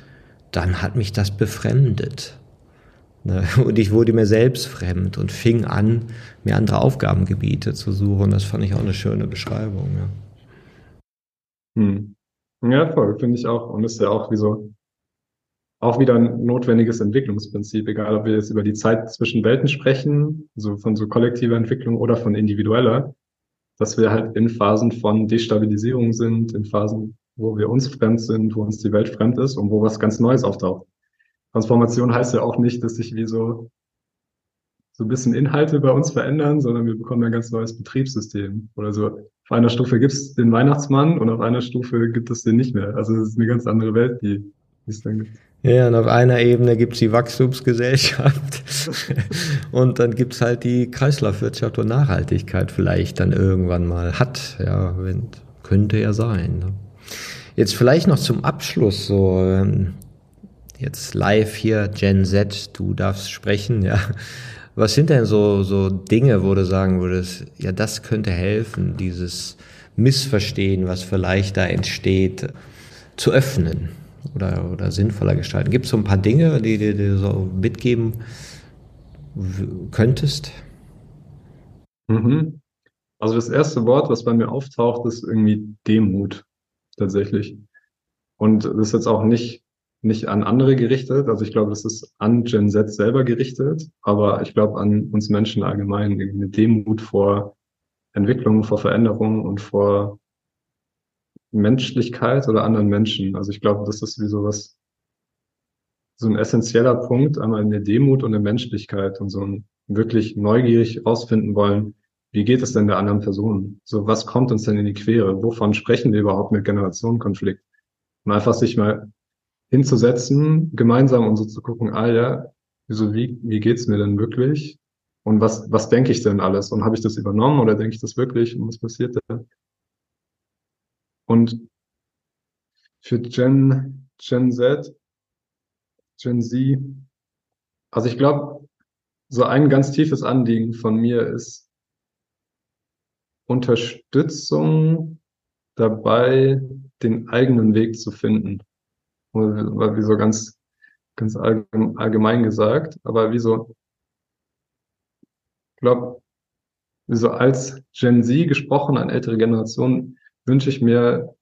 Dann hat mich das befremdet. Ne? Und ich wurde mir selbst fremd und fing an, mir andere Aufgabengebiete zu suchen. Das fand ich auch eine schöne Beschreibung. Ja, hm. ja voll, finde ich auch. Und ist ja auch wie so auch wieder ein notwendiges Entwicklungsprinzip, egal ob wir jetzt über die Zeit zwischen Welten sprechen, so von so kollektiver Entwicklung oder von individueller, dass wir halt in Phasen von Destabilisierung sind, in Phasen, wo wir uns fremd sind, wo uns die Welt fremd ist und wo was ganz Neues auftaucht. Transformation heißt ja auch nicht, dass sich wie so, so ein bisschen Inhalte bei uns verändern, sondern wir bekommen ein ganz neues Betriebssystem. Oder so, auf einer Stufe gibt es den Weihnachtsmann und auf einer Stufe gibt es den nicht mehr. Also es ist eine ganz andere Welt, die es dann gibt. Ja, und auf einer Ebene gibt's die Wachstumsgesellschaft und dann gibt's halt die Kreislaufwirtschaft und Nachhaltigkeit vielleicht dann irgendwann mal hat. Ja, könnte ja sein. Ne? Jetzt vielleicht noch zum Abschluss so, ähm, jetzt live hier, Gen Z, du darfst sprechen, ja. Was sind denn so, so Dinge, wo du sagen würdest, ja, das könnte helfen, dieses Missverstehen, was vielleicht da entsteht, zu öffnen? oder, oder sinnvoller gestalten? Gibt es so ein paar Dinge, die dir so mitgeben könntest? Mhm. Also das erste Wort, was bei mir auftaucht, ist irgendwie Demut tatsächlich. Und das ist jetzt auch nicht, nicht an andere gerichtet. Also ich glaube, das ist an Gen Z selber gerichtet, aber ich glaube an uns Menschen allgemein, eine Demut vor Entwicklung, vor Veränderung und vor Menschlichkeit oder anderen Menschen. Also ich glaube, das ist wie sowas, so ein essentieller Punkt, einmal in der Demut und der Menschlichkeit und so ein wirklich neugierig rausfinden wollen, wie geht es denn der anderen Person? So, was kommt uns denn in die Quere? Wovon sprechen wir überhaupt mit Generationenkonflikt? Und einfach sich mal hinzusetzen, gemeinsam und so zu gucken, ah ja, so wie, wie geht's mir denn wirklich? Und was, was denke ich denn alles? Und habe ich das übernommen oder denke ich das wirklich? Und was passiert da? Und für Gen, Gen Z, Gen Z, also ich glaube, so ein ganz tiefes Anliegen von mir ist Unterstützung dabei, den eigenen Weg zu finden. War wie so ganz, ganz allgemein gesagt, aber wie so, ich glaube, so als Gen Z gesprochen an ältere Generationen wünsche ich mir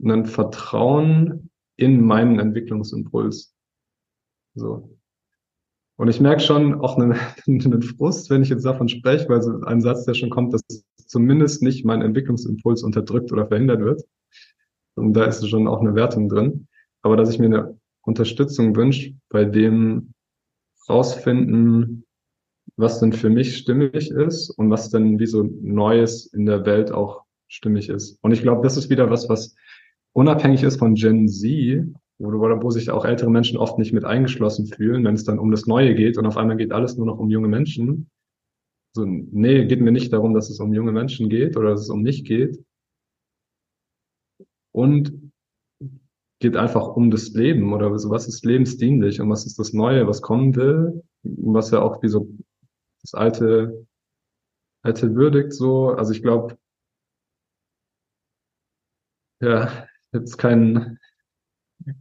ein Vertrauen in meinen Entwicklungsimpuls. So. Und ich merke schon auch einen, einen Frust, wenn ich jetzt davon spreche, weil so ein Satz, der schon kommt, dass zumindest nicht mein Entwicklungsimpuls unterdrückt oder verhindert wird. Und da ist schon auch eine Wertung drin. Aber dass ich mir eine Unterstützung wünsche, bei dem rausfinden, was denn für mich stimmig ist und was denn wie so Neues in der Welt auch stimmig ist. Und ich glaube, das ist wieder was, was unabhängig ist von Gen Z, wo, wo sich auch ältere Menschen oft nicht mit eingeschlossen fühlen, wenn es dann um das Neue geht und auf einmal geht alles nur noch um junge Menschen. So, nee, geht mir nicht darum, dass es um junge Menschen geht oder dass es um mich geht. Und geht einfach um das Leben oder so, was ist lebensdienlich und was ist das Neue, was kommen will, was ja auch wie so das alte, alte würdigt so. Also ich glaube, ja, jetzt keinen,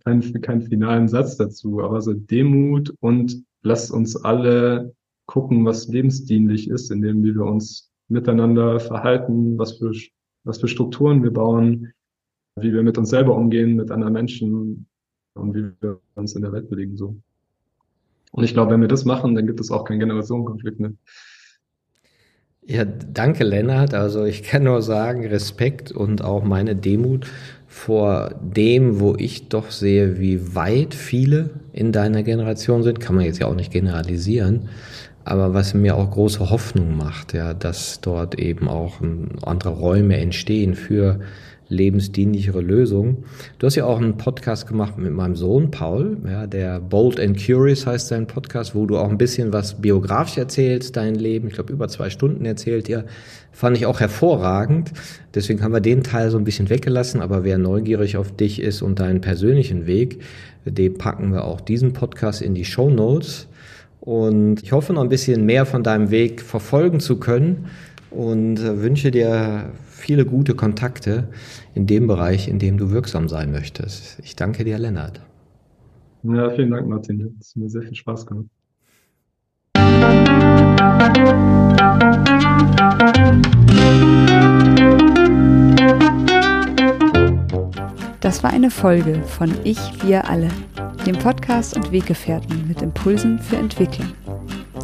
keinen, keinen finalen Satz dazu, aber so Demut und lasst uns alle gucken, was lebensdienlich ist, indem wir uns miteinander verhalten, was für, was für Strukturen wir bauen, wie wir mit uns selber umgehen, mit anderen Menschen und wie wir uns in der Welt bewegen, so. Und ich glaube, wenn wir das machen, dann gibt es auch keinen Generationenkonflikt mehr. Ja, danke, Lennart. Also ich kann nur sagen, Respekt und auch meine Demut vor dem, wo ich doch sehe, wie weit viele in deiner Generation sind, kann man jetzt ja auch nicht generalisieren, aber was mir auch große Hoffnung macht, ja, dass dort eben auch andere Räume entstehen für lebensdienlichere Lösungen. Du hast ja auch einen Podcast gemacht mit meinem Sohn Paul, ja, der Bold and Curious heißt sein Podcast, wo du auch ein bisschen was biografisch erzählst, dein Leben. Ich glaube, über zwei Stunden erzählt ihr. Fand ich auch hervorragend. Deswegen haben wir den Teil so ein bisschen weggelassen. Aber wer neugierig auf dich ist und deinen persönlichen Weg, dem packen wir auch diesen Podcast in die Show Notes. Und ich hoffe noch ein bisschen mehr von deinem Weg verfolgen zu können und wünsche dir viele gute Kontakte in dem Bereich, in dem du wirksam sein möchtest. Ich danke dir, Lennart. Ja, vielen Dank, Martin. Es hat mir sehr viel Spaß gemacht. Das war eine Folge von Ich, wir alle, dem Podcast und Weggefährten mit Impulsen für Entwicklung.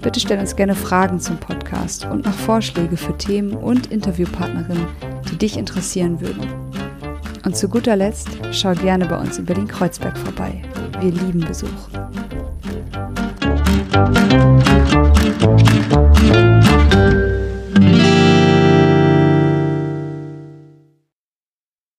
Bitte stell uns gerne Fragen zum Podcast und mach Vorschläge für Themen und Interviewpartnerinnen, die dich interessieren würden. Und zu guter Letzt, schau gerne bei uns über den Kreuzberg vorbei. Wir lieben Besuch.